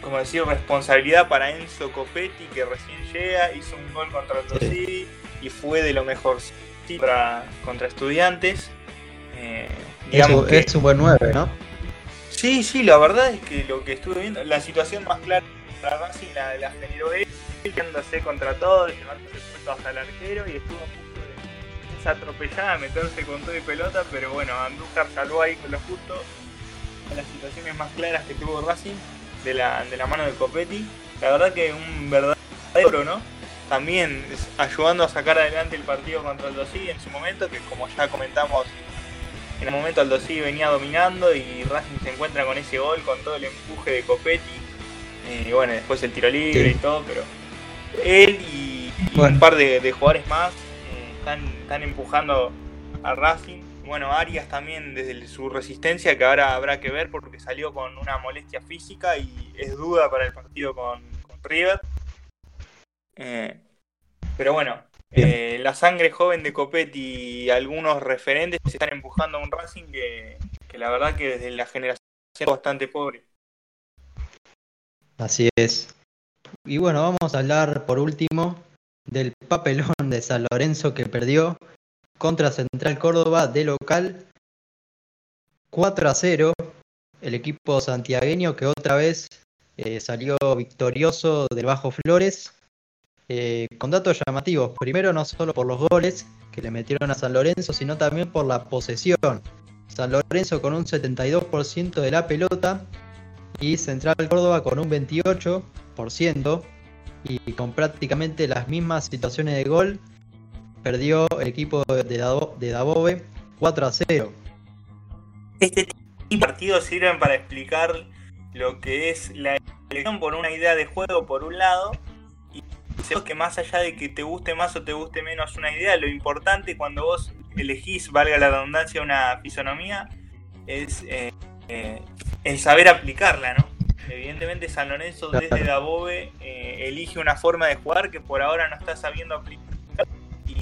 como decir, responsabilidad para Enzo Copetti, que recién llega, hizo un gol contra el y fue de lo mejor contra, contra estudiantes. Eh, digamos es, es un buen 9, ¿no? Sí, sí, la verdad es que lo que estuve viendo, la situación más clara para Racing la, la generó él, quedándose contra todo, llevándose puesto hasta el arquero y estuvo a punto de esa atropellada, meterse con todo y pelota, pero bueno, Andújar salvó ahí con lo justo las situaciones más claras que tuvo Racing de la, de la mano de Copetti. La verdad que un verdadero, ¿no? También ayudando a sacar adelante el partido contra el Dosí en su momento, que como ya comentamos, en el momento el Dosí venía dominando y Racing se encuentra con ese gol, con todo el empuje de Copetti. Eh, y bueno, después el tiro libre y todo, pero él y, un par de, jugadores más eh, están, están empujando a Racing bueno, Arias también desde su resistencia, que ahora habrá que ver porque salió con una molestia física y es duda para el partido con, River. Eh, pero bueno, eh, la sangre joven de Copetti y algunos referentes se están empujando a un Racing que, que la verdad que desde la generación es bastante pobre. Así es. Y bueno, vamos a hablar por último del papelón de San Lorenzo que perdió contra Central Córdoba de local 4 a 0. El equipo santiagueño que otra vez eh, salió victorioso del Bajo Flores eh, con datos llamativos. Primero no solo por los goles que le metieron a San Lorenzo, sino también por la posesión. San Lorenzo con un 72% de la pelota y Central Córdoba con un 28% y con prácticamente las mismas situaciones de gol perdió el equipo de, Dabove 4 a 0. Este tipo de partidos sirven para explicar lo que es la elección por una idea de juego por un lado y que más allá de que te guste más o te guste menos una idea, lo importante cuando vos elegís, valga la redundancia, una fisonomía es eh, eh, el saber aplicarla, ¿no? Evidentemente San Lorenzo desde Dabove eh, elige una forma de jugar que por ahora no está sabiendo aplicar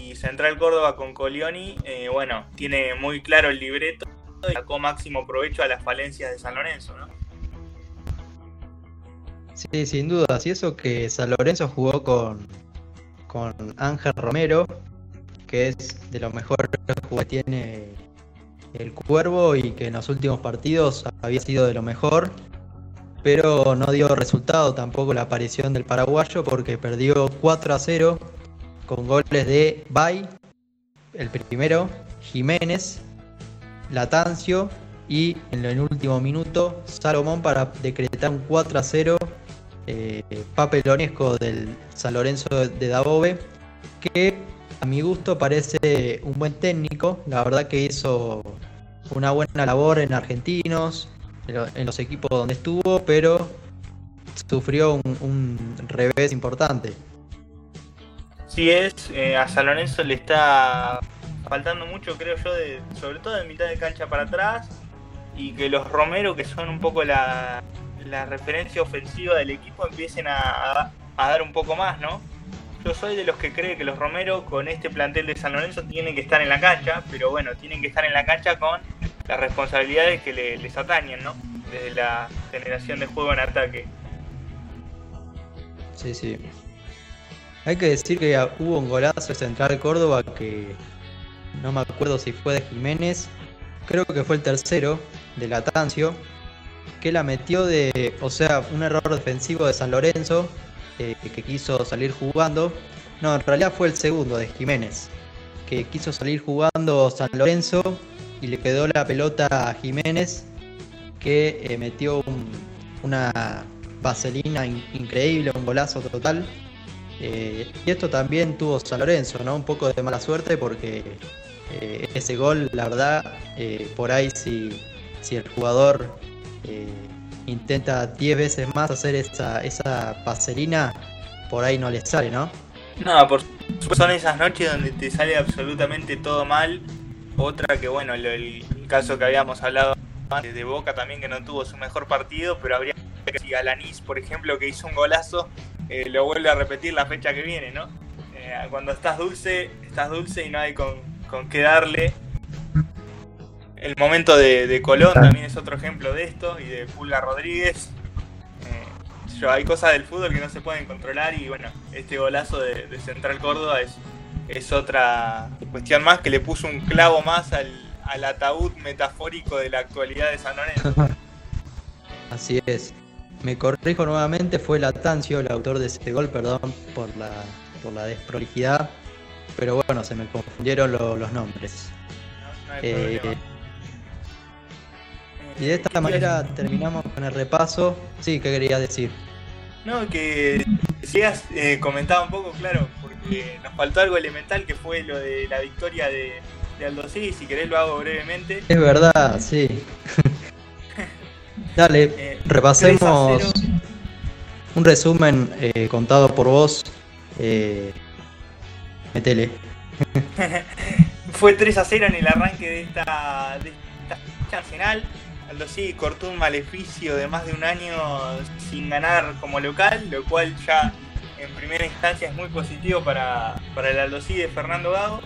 y Central Córdoba con Colioni, eh, bueno, tiene muy claro el libreto y sacó máximo provecho a las falencias de San Lorenzo, ¿no? Sí, sin duda, y eso que San Lorenzo jugó con, con Ángel Romero, que es de los mejores que tiene el Cuervo y que en los últimos partidos había sido de lo mejor, pero no dio resultado tampoco la aparición del paraguayo porque perdió 4 a 0 con goles de Bay, el primero, Jiménez, Latancio y en el último minuto Salomón para decretar un 4 a 0 eh, papelonesco del San Lorenzo de Dabove, que a mi gusto parece un buen técnico, la verdad que hizo una buena labor en Argentinos, en los equipos donde estuvo, pero sufrió un revés importante. Sí es, eh, a San Lorenzo le está faltando mucho, creo yo, de, sobre todo de mitad de cancha para atrás, y que los Romero, que son un poco la, referencia ofensiva del equipo, empiecen a, dar un poco más, ¿no? Yo soy de los que cree que los Romero con este plantel de San Lorenzo tienen que estar en la cancha, pero bueno, tienen que estar en la cancha con las responsabilidades que les atañen, ¿no? Desde la generación de juego en ataque. Sí, sí. Hay que decir que hubo un golazo de Central Córdoba que no me acuerdo si fue de Jiménez, creo que fue el tercero de Latancio, que la metió de, o sea, un error defensivo de San Lorenzo, eh, que quiso salir jugando. No, en realidad fue el segundo de Jiménez, que quiso salir jugando San Lorenzo y le quedó la pelota a Jiménez, que eh, metió una vaselina increíble, un golazo total. Eh, y esto también tuvo San Lorenzo, ¿no? Un poco de mala suerte porque eh, ese gol, la verdad, eh, por ahí si, si el jugador intenta 10 veces más hacer esa, esa paselina, por ahí no le sale, ¿no? No, por son esas noches donde te sale absolutamente todo mal. Otra que, bueno, el, caso que habíamos hablado antes de Boca también, que no tuvo su mejor partido, pero habría que si Alanis, por ejemplo, que hizo un golazo, eh, lo vuelve a repetir la fecha que viene, ¿no? Eh, cuando estás dulce, estás dulce y no hay con, qué darle. El momento de, Colón también es otro ejemplo de esto, y de Pulga Rodríguez. Eh, hay cosas del fútbol que no se pueden controlar y bueno, este golazo de, Central Córdoba es, es otra cuestión más que le puso un clavo más al, al ataúd metafórico de la actualidad de San Lorenzo. Así es. Me corrijo nuevamente, fue Latancio el autor de ese gol, perdón por la, por la desprolijidad, pero bueno, se me confundieron los nombres. Eh, y de esta manera terminamos con el repaso. Sí, ¿qué querías decir? No, que sigas eh, comentaba un poco, claro, porque nos faltó algo elemental que fue lo de la victoria de, de Aldo Si querés lo hago brevemente. Es verdad, sí. Dale, eh, repasemos un resumen eh, contado por vos. Eh, metele. Fue 3 a 0 en el arranque de esta, de esta Arsenal. Aldo sí cortó un maleficio de más de un año sin ganar como local, lo cual ya en primera instancia es muy positivo para, para el Aldosí de Fernando Gago,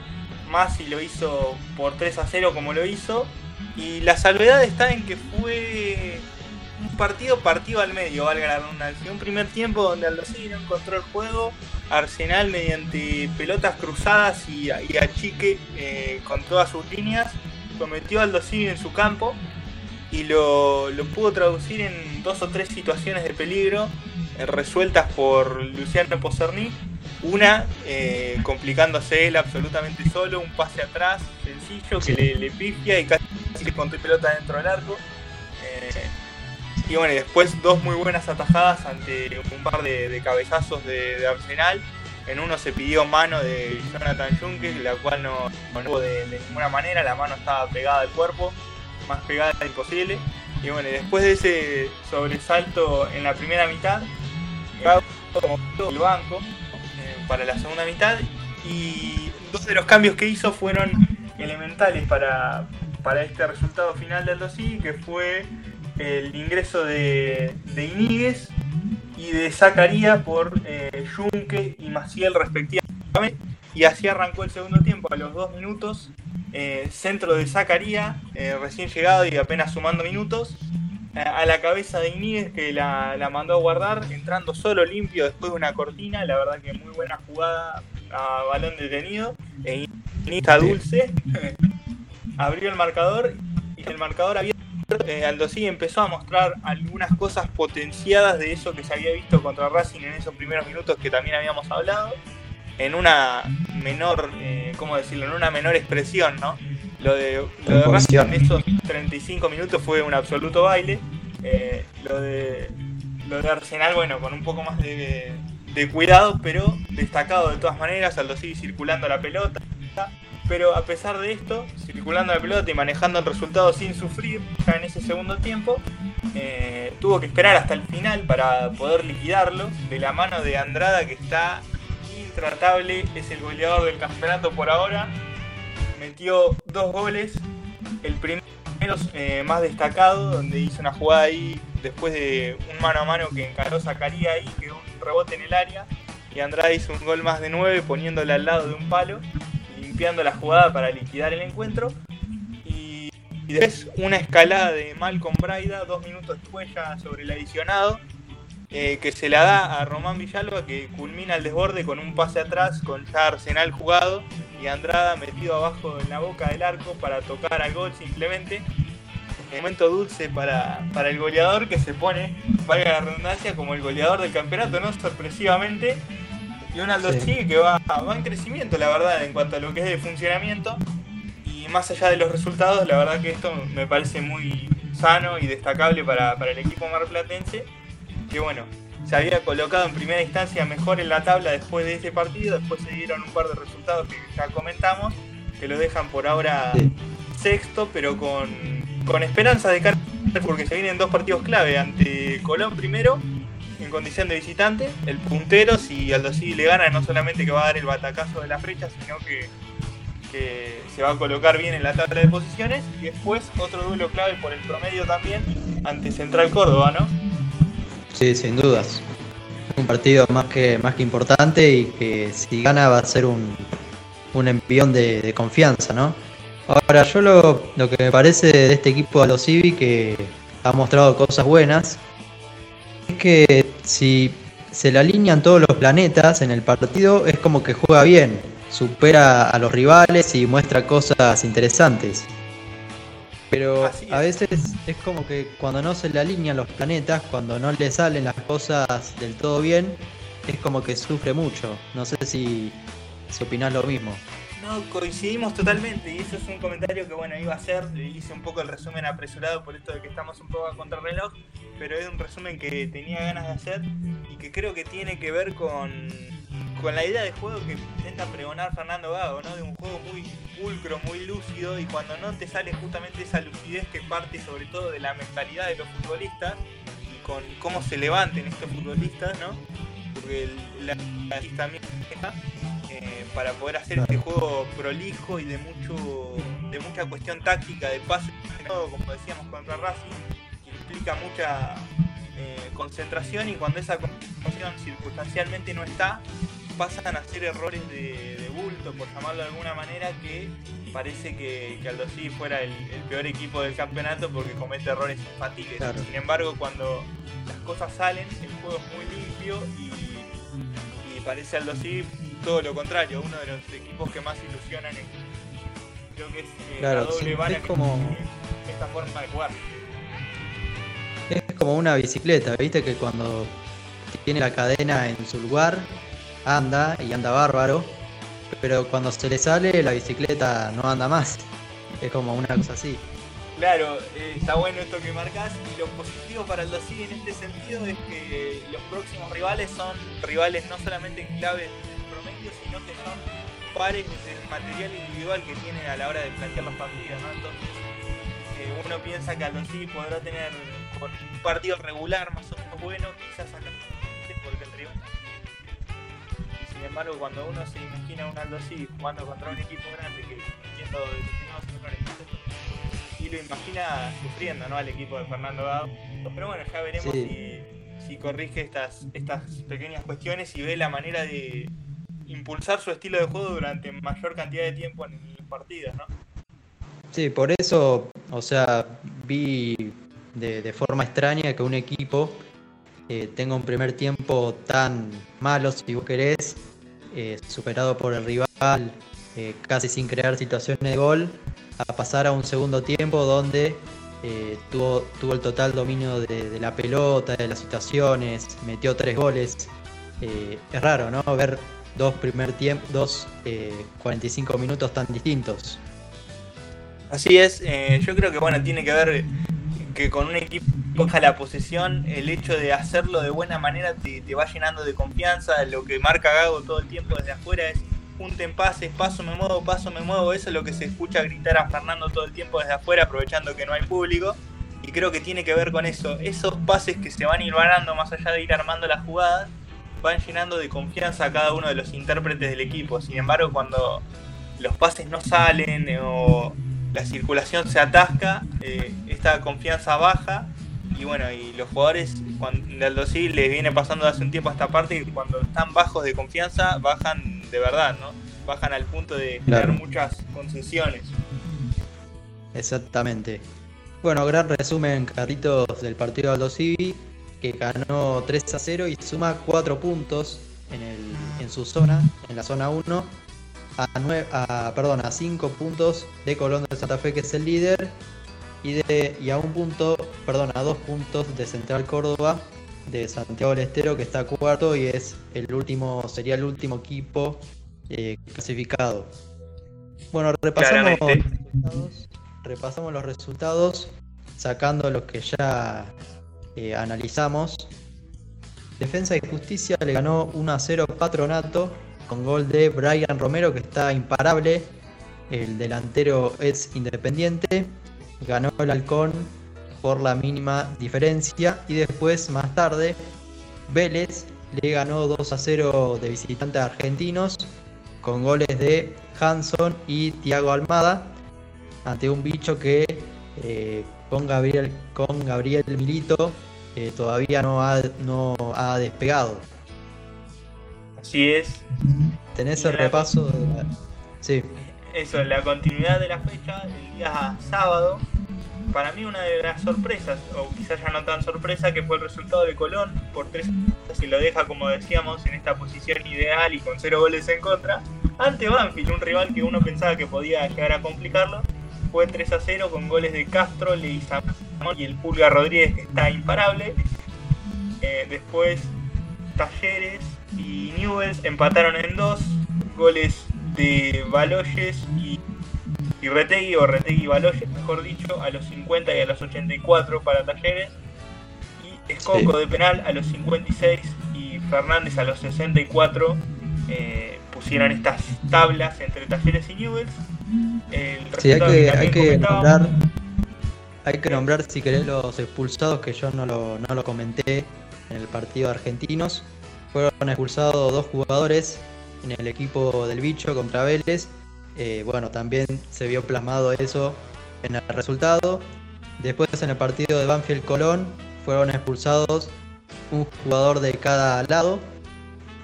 más si lo hizo por 3 a 0 como lo hizo. Y la salvedad está en que fue un partido partido al medio, valga la redundancia. Un primer tiempo donde Aldosí no encontró el juego, Arsenal mediante pelotas cruzadas y, y achique eh, con todas sus líneas, cometió Aldosí en su campo y lo, lo, pudo traducir en dos o tres situaciones de peligro eh, resueltas por Luciano Poserni. Una eh, complicándose él absolutamente solo, un pase atrás sencillo que le, le, pifia y casi le encontró pelota dentro del arco. Eh, y bueno, después dos muy buenas atajadas ante un par de, cabezazos de, Arsenal. En uno se pidió mano de Jonathan Juncker, la cual no, no hubo de, ninguna manera, la mano estaba pegada al cuerpo, más pegada imposible. Y bueno, después de ese sobresalto en la primera mitad, el banco eh, para la segunda mitad. Y dos de los cambios que hizo fueron elementales para, para este resultado final del Dosí, que fue el ingreso de, de Iníguez y de Zacarías por eh, Junque y Maciel respectivamente. Y así arrancó el segundo tiempo a los dos minutos. Eh, centro de Zacarías, eh, recién llegado y apenas sumando minutos. Eh, a la cabeza de Iníguez que la, la, mandó a guardar, entrando solo limpio después de una cortina. La verdad que muy buena jugada a balón detenido. E Iníguez dulce. Abrió el marcador y el marcador había eh, Aldosí empezó a mostrar algunas cosas potenciadas de eso que se había visto contra Racing en esos primeros minutos que también habíamos hablado, en una menor, eh, ¿cómo decirlo? En una menor expresión, ¿no? Lo de, lo de Racing en esos 35 minutos fue un absoluto baile. Eh, lo, de, lo de Arsenal, bueno, con un poco más de, de cuidado, pero destacado de todas maneras. Aldosí circulando la pelota pero a pesar de esto, circulando la pelota y manejando el resultado sin sufrir ya en ese segundo tiempo, eh, tuvo que esperar hasta el final para poder liquidarlo de la mano de Andrada que está intratable, es el goleador del campeonato por ahora, metió dos goles, el primero eh, más destacado, donde hizo una jugada ahí después de un mano a mano que encaró Zacarías ahí, rebote en el área, y Andrada hizo un gol más de nueve poniéndole al lado de un palo limpiando la jugada para liquidar el encuentro. Y, y después una escalada de Malcolm Braida, dos minutos después ya sobre el adicionado, eh, que se la da a Román Villalba, que culmina el desborde con un pase atrás, con ya Arsenal jugado y Andrada metido abajo en la boca del arco para tocar al gol simplemente. Momento dulce para, para el goleador que se pone, valga la redundancia, como el goleador del campeonato, ¿no? Sorpresivamente y un Aldo sí. que va, va en crecimiento, la verdad, en cuanto a lo que es de funcionamiento. Y más allá de los resultados, la verdad que esto me parece muy sano y destacable para, para el equipo marplatense. Que bueno, se había colocado en primera instancia mejor en la tabla después de ese partido. Después se dieron un par de resultados que ya comentamos, que lo dejan por ahora sí. sexto, pero con, con esperanza de cara porque se vienen dos partidos clave ante Colón primero en condición de visitante. El puntero, si Aldo sí le gana, no solamente que va a dar el batacazo de la fecha, sino que, que, se va a colocar bien en la tabla de posiciones. Y después otro duelo clave por el promedio también ante Central Córdoba, ¿no? Sí, sin dudas. Un partido más que, más que importante y que si gana va a ser un, un envión de confianza, ¿no? Ahora, yo lo, lo, que me parece de este equipo de los Civi que ha mostrado cosas buenas es que si se le alinean todos los planetas en el partido, es como que juega bien, supera a los rivales y muestra cosas interesantes. Pero a veces es como que cuando no se le alinean los planetas, cuando no le salen las cosas del todo bien, es como que sufre mucho. No sé si, si opinás lo mismo. No, coincidimos totalmente y eso es un comentario que bueno iba a hacer, hice un poco el resumen apresurado por esto de que estamos un poco a contrarreloj, pero es un resumen que tenía ganas de hacer y que creo que tiene que ver con, con la idea de juego que intenta pregonar Fernando Gago, ¿no? De un juego muy pulcro, muy lúcido y cuando no te sale justamente esa lucidez que parte sobre todo de la mentalidad de los futbolistas y con cómo se levanten estos futbolistas, ¿no? Porque la, también eh, para poder hacer este juego prolijo y de mucho de mucha cuestión táctica de pase como decíamos contra Racing que implica mucha eh, concentración y cuando esa concentración circunstancialmente no está, pasan a hacer errores de, por llamarlo de alguna manera, que parece que, que Aldo fuera el, peor equipo del campeonato porque comete errores infantiles. Sin embargo, cuando las cosas salen, el juego es muy limpio y, parece Aldo todo lo contrario, uno de los equipos que más ilusionan en, creo que es eh, la doble como... esta forma de jugar. Es como una bicicleta, viste que cuando tiene la cadena en su lugar, anda y anda bárbaro, pero cuando se le sale la bicicleta no anda más. Es como una cosa así. Claro, eh, está bueno esto que marcas y lo positivo para el dossier en este sentido es que los próximos rivales son rivales no solamente en clave promedio, sino que son pares del material individual que tienen a la hora de plantear los partidos, ¿no? Entonces eh, uno piensa que Alonso podrá tener un partido regular más o menos bueno, quizás acá porque el rival embargo cuando uno se imagina un Aldo así jugando contra un equipo grande que entiendo determinados errores y lo imagina sufriendo ¿no? al equipo de Fernando Gago pero bueno ya veremos si, si corrige estas, estas pequeñas cuestiones y ve la manera de impulsar su estilo de juego durante mayor cantidad de tiempo en los partidos, ¿no? Sí, por eso, o sea, vi de, forma extraña que un equipo eh, tenga un primer tiempo tan malo, si vos querés, eh, superado por el rival, eh, casi sin crear situaciones de gol, a pasar a un segundo tiempo donde tuvo, tuvo el total dominio de, la pelota, de las situaciones, metió tres goles. es raro, ¿no? Ver dos primer tiempo, dos 45 minutos tan distintos. Así es, yo creo que bueno, tiene que ver que con un equipo coja la posesión, el hecho de hacerlo de buena manera te, va llenando de confianza. Lo que marca Gago todo el tiempo desde afuera es junten pases, paso me muevo, paso me muevo. Eso es lo que se escucha gritar a Fernando todo el tiempo desde afuera, aprovechando que no hay público. Y creo que tiene que ver con eso. Esos pases que se van ganando más allá de ir armando las jugadas, van llenando de confianza a cada uno de los intérpretes del equipo. Sin embargo, cuando los pases no salen o la circulación se atasca, eh, esta confianza baja y bueno, y los jugadores cuando de Aldo les viene pasando hace un tiempo a esta parte y cuando están bajos de confianza bajan de verdad, ¿no? Bajan al punto de crear muchas concesiones. Exactamente. Bueno, gran resumen, Carlitos, del partido de Aldo que ganó 3 a 0 y suma 4 puntos en, el, en su zona, en la zona 1 a, 9, a, perdón, a 5 puntos de Colón de Santa Fe, que es el líder, y, de, y a un punto, perdón, a 2 puntos de Central Córdoba, de Santiago del Estero, que está cuarto y es el último, sería el último equipo eh, clasificado. Bueno, repasamos los, resultados, repasamos los resultados, sacando los que ya eh, analizamos. Defensa y Justicia le ganó 1 a 0 Patronato con gol de Brian Romero, que está imparable. El delantero es independiente. Ganó el halcón por la mínima diferencia. Y después, más tarde, Vélez le ganó 2 a 0 de visitantes argentinos. Con goles de Hanson y Thiago Almada. Ante un bicho que eh, con, Gabriel, con Gabriel Milito eh, todavía no ha, no ha despegado. Así es. Tenés el repaso de la... Sí. Eso, la continuidad de la fecha, el día sábado. Para mí una de las sorpresas, o quizás ya no tan sorpresa, que fue el resultado de Colón por tres y lo deja, como decíamos, en esta posición ideal y con cero goles en contra. Ante Banfield, un rival que uno pensaba que podía llegar a complicarlo. Fue 3 a 0 con goles de Castro, Leizamón y el Pulga Rodríguez que está imparable. Eh, después Talleres y Newells empataron en dos, goles de Baloyes y, y Retegui, o Retegui y Baloyes, mejor dicho, a los 50 y a los 84 para Talleres, y Escoco de penal a los 56 y Fernández a los 64 eh, pusieron estas tablas entre Talleres y Newells. sí, hay que, hay que nombrar, hay que nombrar si querés los expulsados que yo no lo, no lo comenté en el partido de argentinos. Fueron expulsados dos jugadores en el equipo del bicho contra Vélez. Eh, bueno, también se vio plasmado eso en el resultado. Después en el partido de Banfield Colón fueron expulsados un jugador de cada lado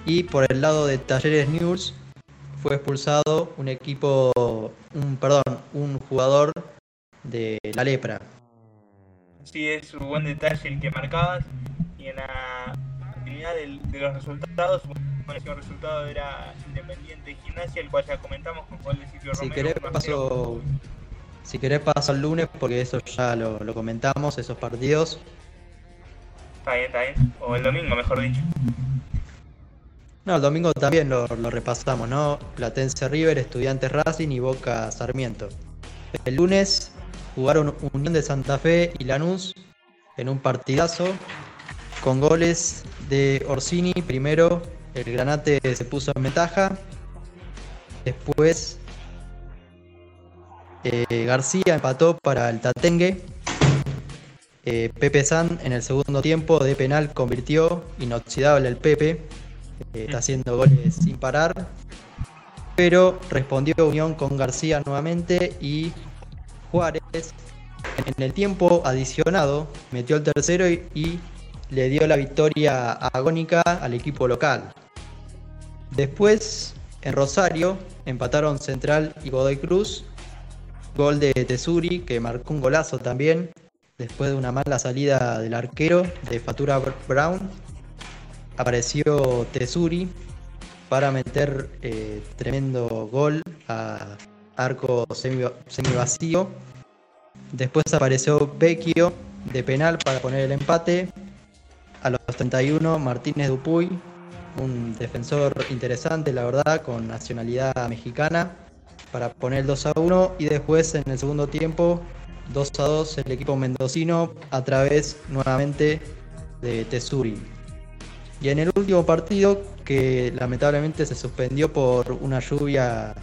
y por el lado de Talleres News fue expulsado un equipo, un perdón, un jugador de la lepra. Sí, es un buen detalle el que marcabas y en la actividad de los resultados, el resultado era Independiente y Gimnasia, el cual ya comentamos con gol de Silvio si Romero. Querés paso, si querés paso el lunes porque eso ya lo, lo comentamos, esos partidos. Está bien, está bien. O el domingo, mejor dicho. No, el domingo también lo, repasamos, ¿no? Platense River, Estudiantes Racing y Boca Sarmiento. El lunes jugaron Unión de Santa Fe y Lanús en un partidazo con goles de Orsini. Primero, el Granate se puso en ventaja. Después, eh, García empató para el Tatengue. Eh, Pepe San en el segundo tiempo de penal convirtió inoxidable el Pepe está haciendo goles sin parar. Pero respondió Unión con García nuevamente y Juárez en el tiempo adicionado metió el tercero y, le dio la victoria agónica al equipo local. Después, en Rosario, empataron Central y Godoy Cruz. Gol de Tesuri, que marcó un golazo también, después de una mala salida del arquero de Fatura Brown apareció Tesuri para meter eh, tremendo gol a arco semi, vacío. Después apareció Vecchio de penal para poner el empate. A los 31 Martínez Dupuy, un defensor interesante, la verdad, con nacionalidad mexicana, para poner el 2 a 1. Y después en el segundo tiempo, 2 a 2 el equipo mendocino a través nuevamente de Tesuri. Y en el último partido, que lamentablemente se suspendió por una lluvia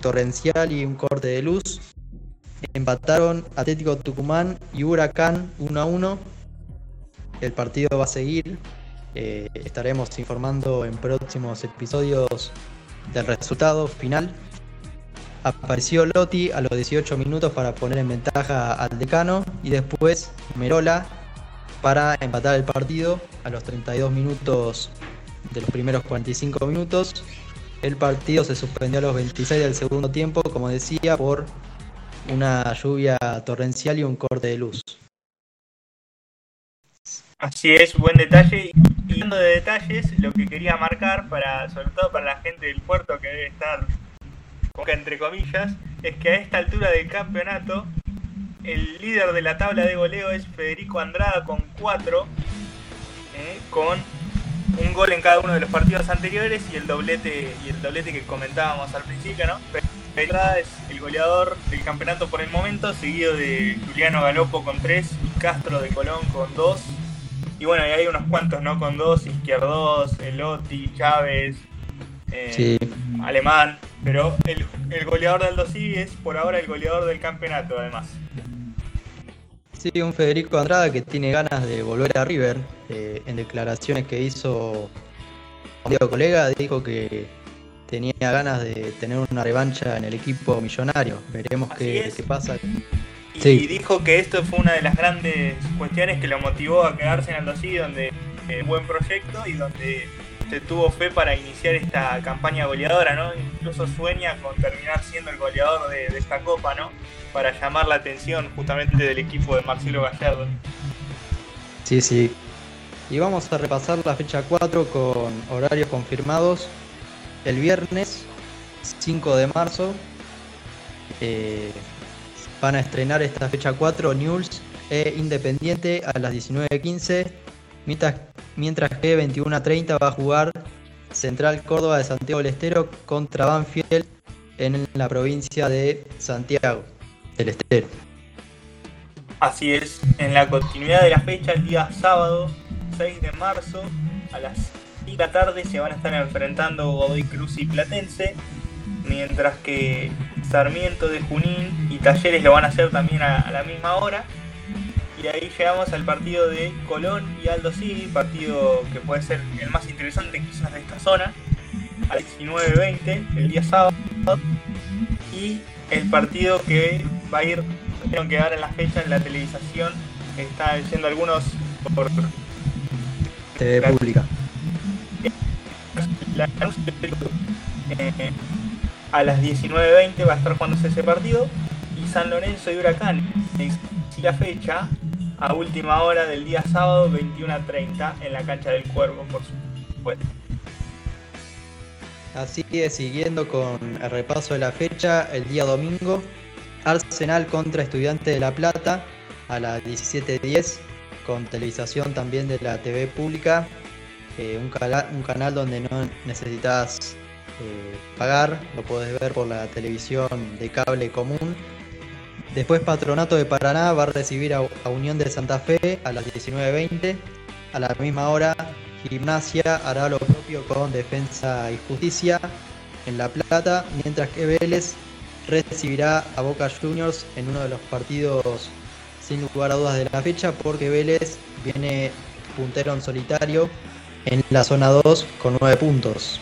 torrencial y un corte de luz, empataron Atlético Tucumán y Huracán 1 a 1. El partido va a seguir. Eh, estaremos informando en próximos episodios del resultado final. Apareció Lotti a los 18 minutos para poner en ventaja al decano y después Merola para empatar el partido a los 32 minutos de los primeros 45 minutos. El partido se suspendió a los 26 del segundo tiempo, como decía, por una lluvia torrencial y un corte de luz. Así es, buen detalle. Y hablando de detalles, lo que quería marcar, para, sobre todo para la gente del puerto que debe estar, entre comillas, es que a esta altura del campeonato el líder de la tabla de goleo es Federico Andrada con 4, eh, con un gol en cada uno de los partidos anteriores y el doblete y el doblete que comentábamos al principio, ¿no? Andrada es el goleador del campeonato por el momento, seguido de Juliano Galopo con 3 y Castro de Colón con 2. Y bueno, y hay unos cuantos, ¿no? Con 2, Izquierdos, Elotti, Chávez, eh, Alemán. Pero el, el goleador del Aldo es por ahora el goleador del campeonato, además. Sí, un Federico Andrada que tiene ganas de volver a River. Eh, en declaraciones que hizo un colega, dijo que tenía ganas de tener una revancha en el equipo millonario. Veremos qué, pasa. Y, dijo que esto fue una de las grandes cuestiones que lo motivó a quedarse en Aldo donde eh, buen proyecto y donde se tuvo fe para iniciar esta campaña goleadora, ¿no? Incluso sueña con terminar siendo el goleador de, de esta copa, ¿no? para llamar la atención justamente del equipo de Marcelo Gallardo. Sí, sí. Y vamos a repasar la fecha 4 con horarios confirmados. El viernes 5 de marzo eh, van a estrenar esta fecha 4 News e Independiente a las 19.15, mientras, mientras que 21.30 va a jugar Central Córdoba de Santiago del Estero contra Banfield en la provincia de Santiago del Estero. Así es, en la continuidad de la fecha, el día sábado 6 de marzo, a las 5 de la tarde, se van a estar enfrentando Godoy Cruz y Platense, mientras que Sarmiento de Junín y Talleres lo van a hacer también a, la misma hora. Y ahí llegamos al partido de Colón y Aldo City, partido que puede ser el más interesante quizás de esta zona, a las 19.20 el día sábado. Y el partido que va a ir, tuvieron que dar en la fecha en la televisación, está diciendo algunos por TV pública. Eh, a las 19.20 va a estar jugándose ese partido y San Lorenzo y Huracán y la fecha a última hora del día sábado 21.30 en la cancha del Cuervo por supuesto. Así que siguiendo con el repaso de la fecha, el día domingo, Arsenal contra Estudiante de La Plata a las 17.10 con televisación también de la TV pública, eh, un, un, canal donde no necesitas eh, pagar, lo podés ver por la televisión de cable común. Después Patronato de Paraná va a recibir a, Unión de Santa Fe a las 19.20. A la misma hora Gimnasia hará lo propio con Defensa y Justicia en La Plata, mientras que Vélez recibirá a Boca Juniors en uno de los partidos sin lugar a dudas de la fecha porque Vélez viene puntero en solitario en la zona 2 con 9 puntos.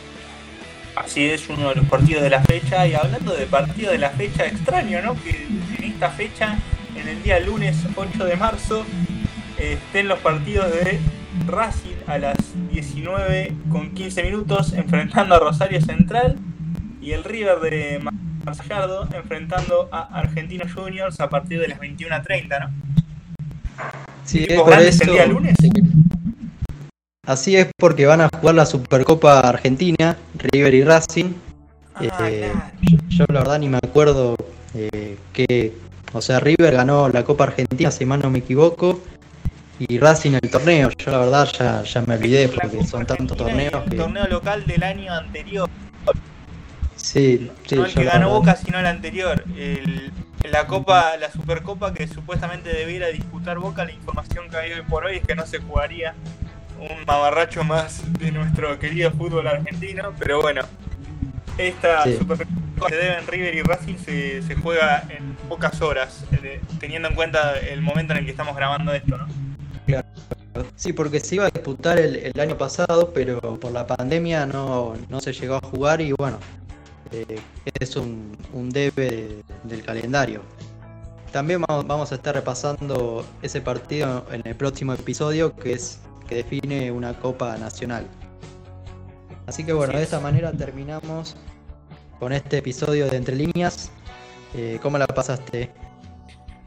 Así es uno de los partidos de la fecha y hablando de partido de la fecha extraño, ¿no? Que en esta fecha, en el día lunes 8 de marzo, estén los partidos de Racing a las 19 con 15 minutos enfrentando a Rosario Central y el River de Marsallardo enfrentando a Argentinos Juniors a partir de las 21.30, ¿no? Sí, es por. El día lunes? Así es porque van a jugar la Supercopa Argentina, River y Racing. Ah, eh, yo, la verdad ni me acuerdo eh, que, o sea, River ganó la Copa Argentina, si mal no me equivoco, y Racing el torneo. Yo la verdad ya, ya me olvidé porque son tantos torneos. El torneo local del año anterior. Sí, sí. No el que ganó Boca, sino el anterior. El, la Copa, la Supercopa que supuestamente debiera disputar Boca, la información que hay hoy por hoy es que no se jugaría un mamarracho más de nuestro querido fútbol argentino, pero bueno, esta Supercopa que deben River y Racing se, se, juega en pocas horas, eh, teniendo en cuenta el momento en el que estamos grabando esto, ¿no? Claro. Sí, porque se iba a disputar el, año pasado, pero por la pandemia no, no, se llegó a jugar y bueno, eh, es un, un debe del calendario. También vamos a estar repasando ese partido en el próximo episodio, que es que define una Copa Nacional. Así que bueno, de esta manera terminamos con este episodio de Entre Líneas. Eh, ¿Cómo la pasaste?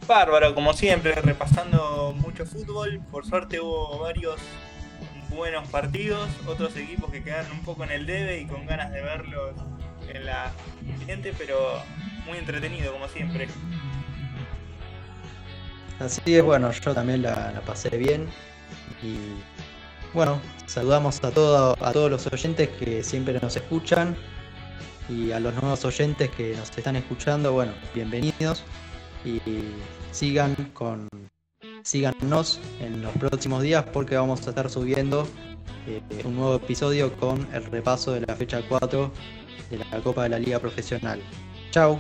Bárbaro, como siempre, repasando mucho fútbol. Por suerte hubo varios buenos partidos, otros equipos que quedaron un poco en el debe y con ganas de verlos en la siguiente, pero muy entretenido como siempre. Así es, bueno, yo también la pasé bien y bueno, saludamos a, todo, a todos los oyentes que siempre nos escuchan y a los nuevos oyentes que nos están escuchando, bueno, bienvenidos y sigan con síganos en los próximos días porque vamos a estar subiendo eh, un nuevo episodio con el repaso de la fecha 4 de la Copa de la Liga Profesional. Chao.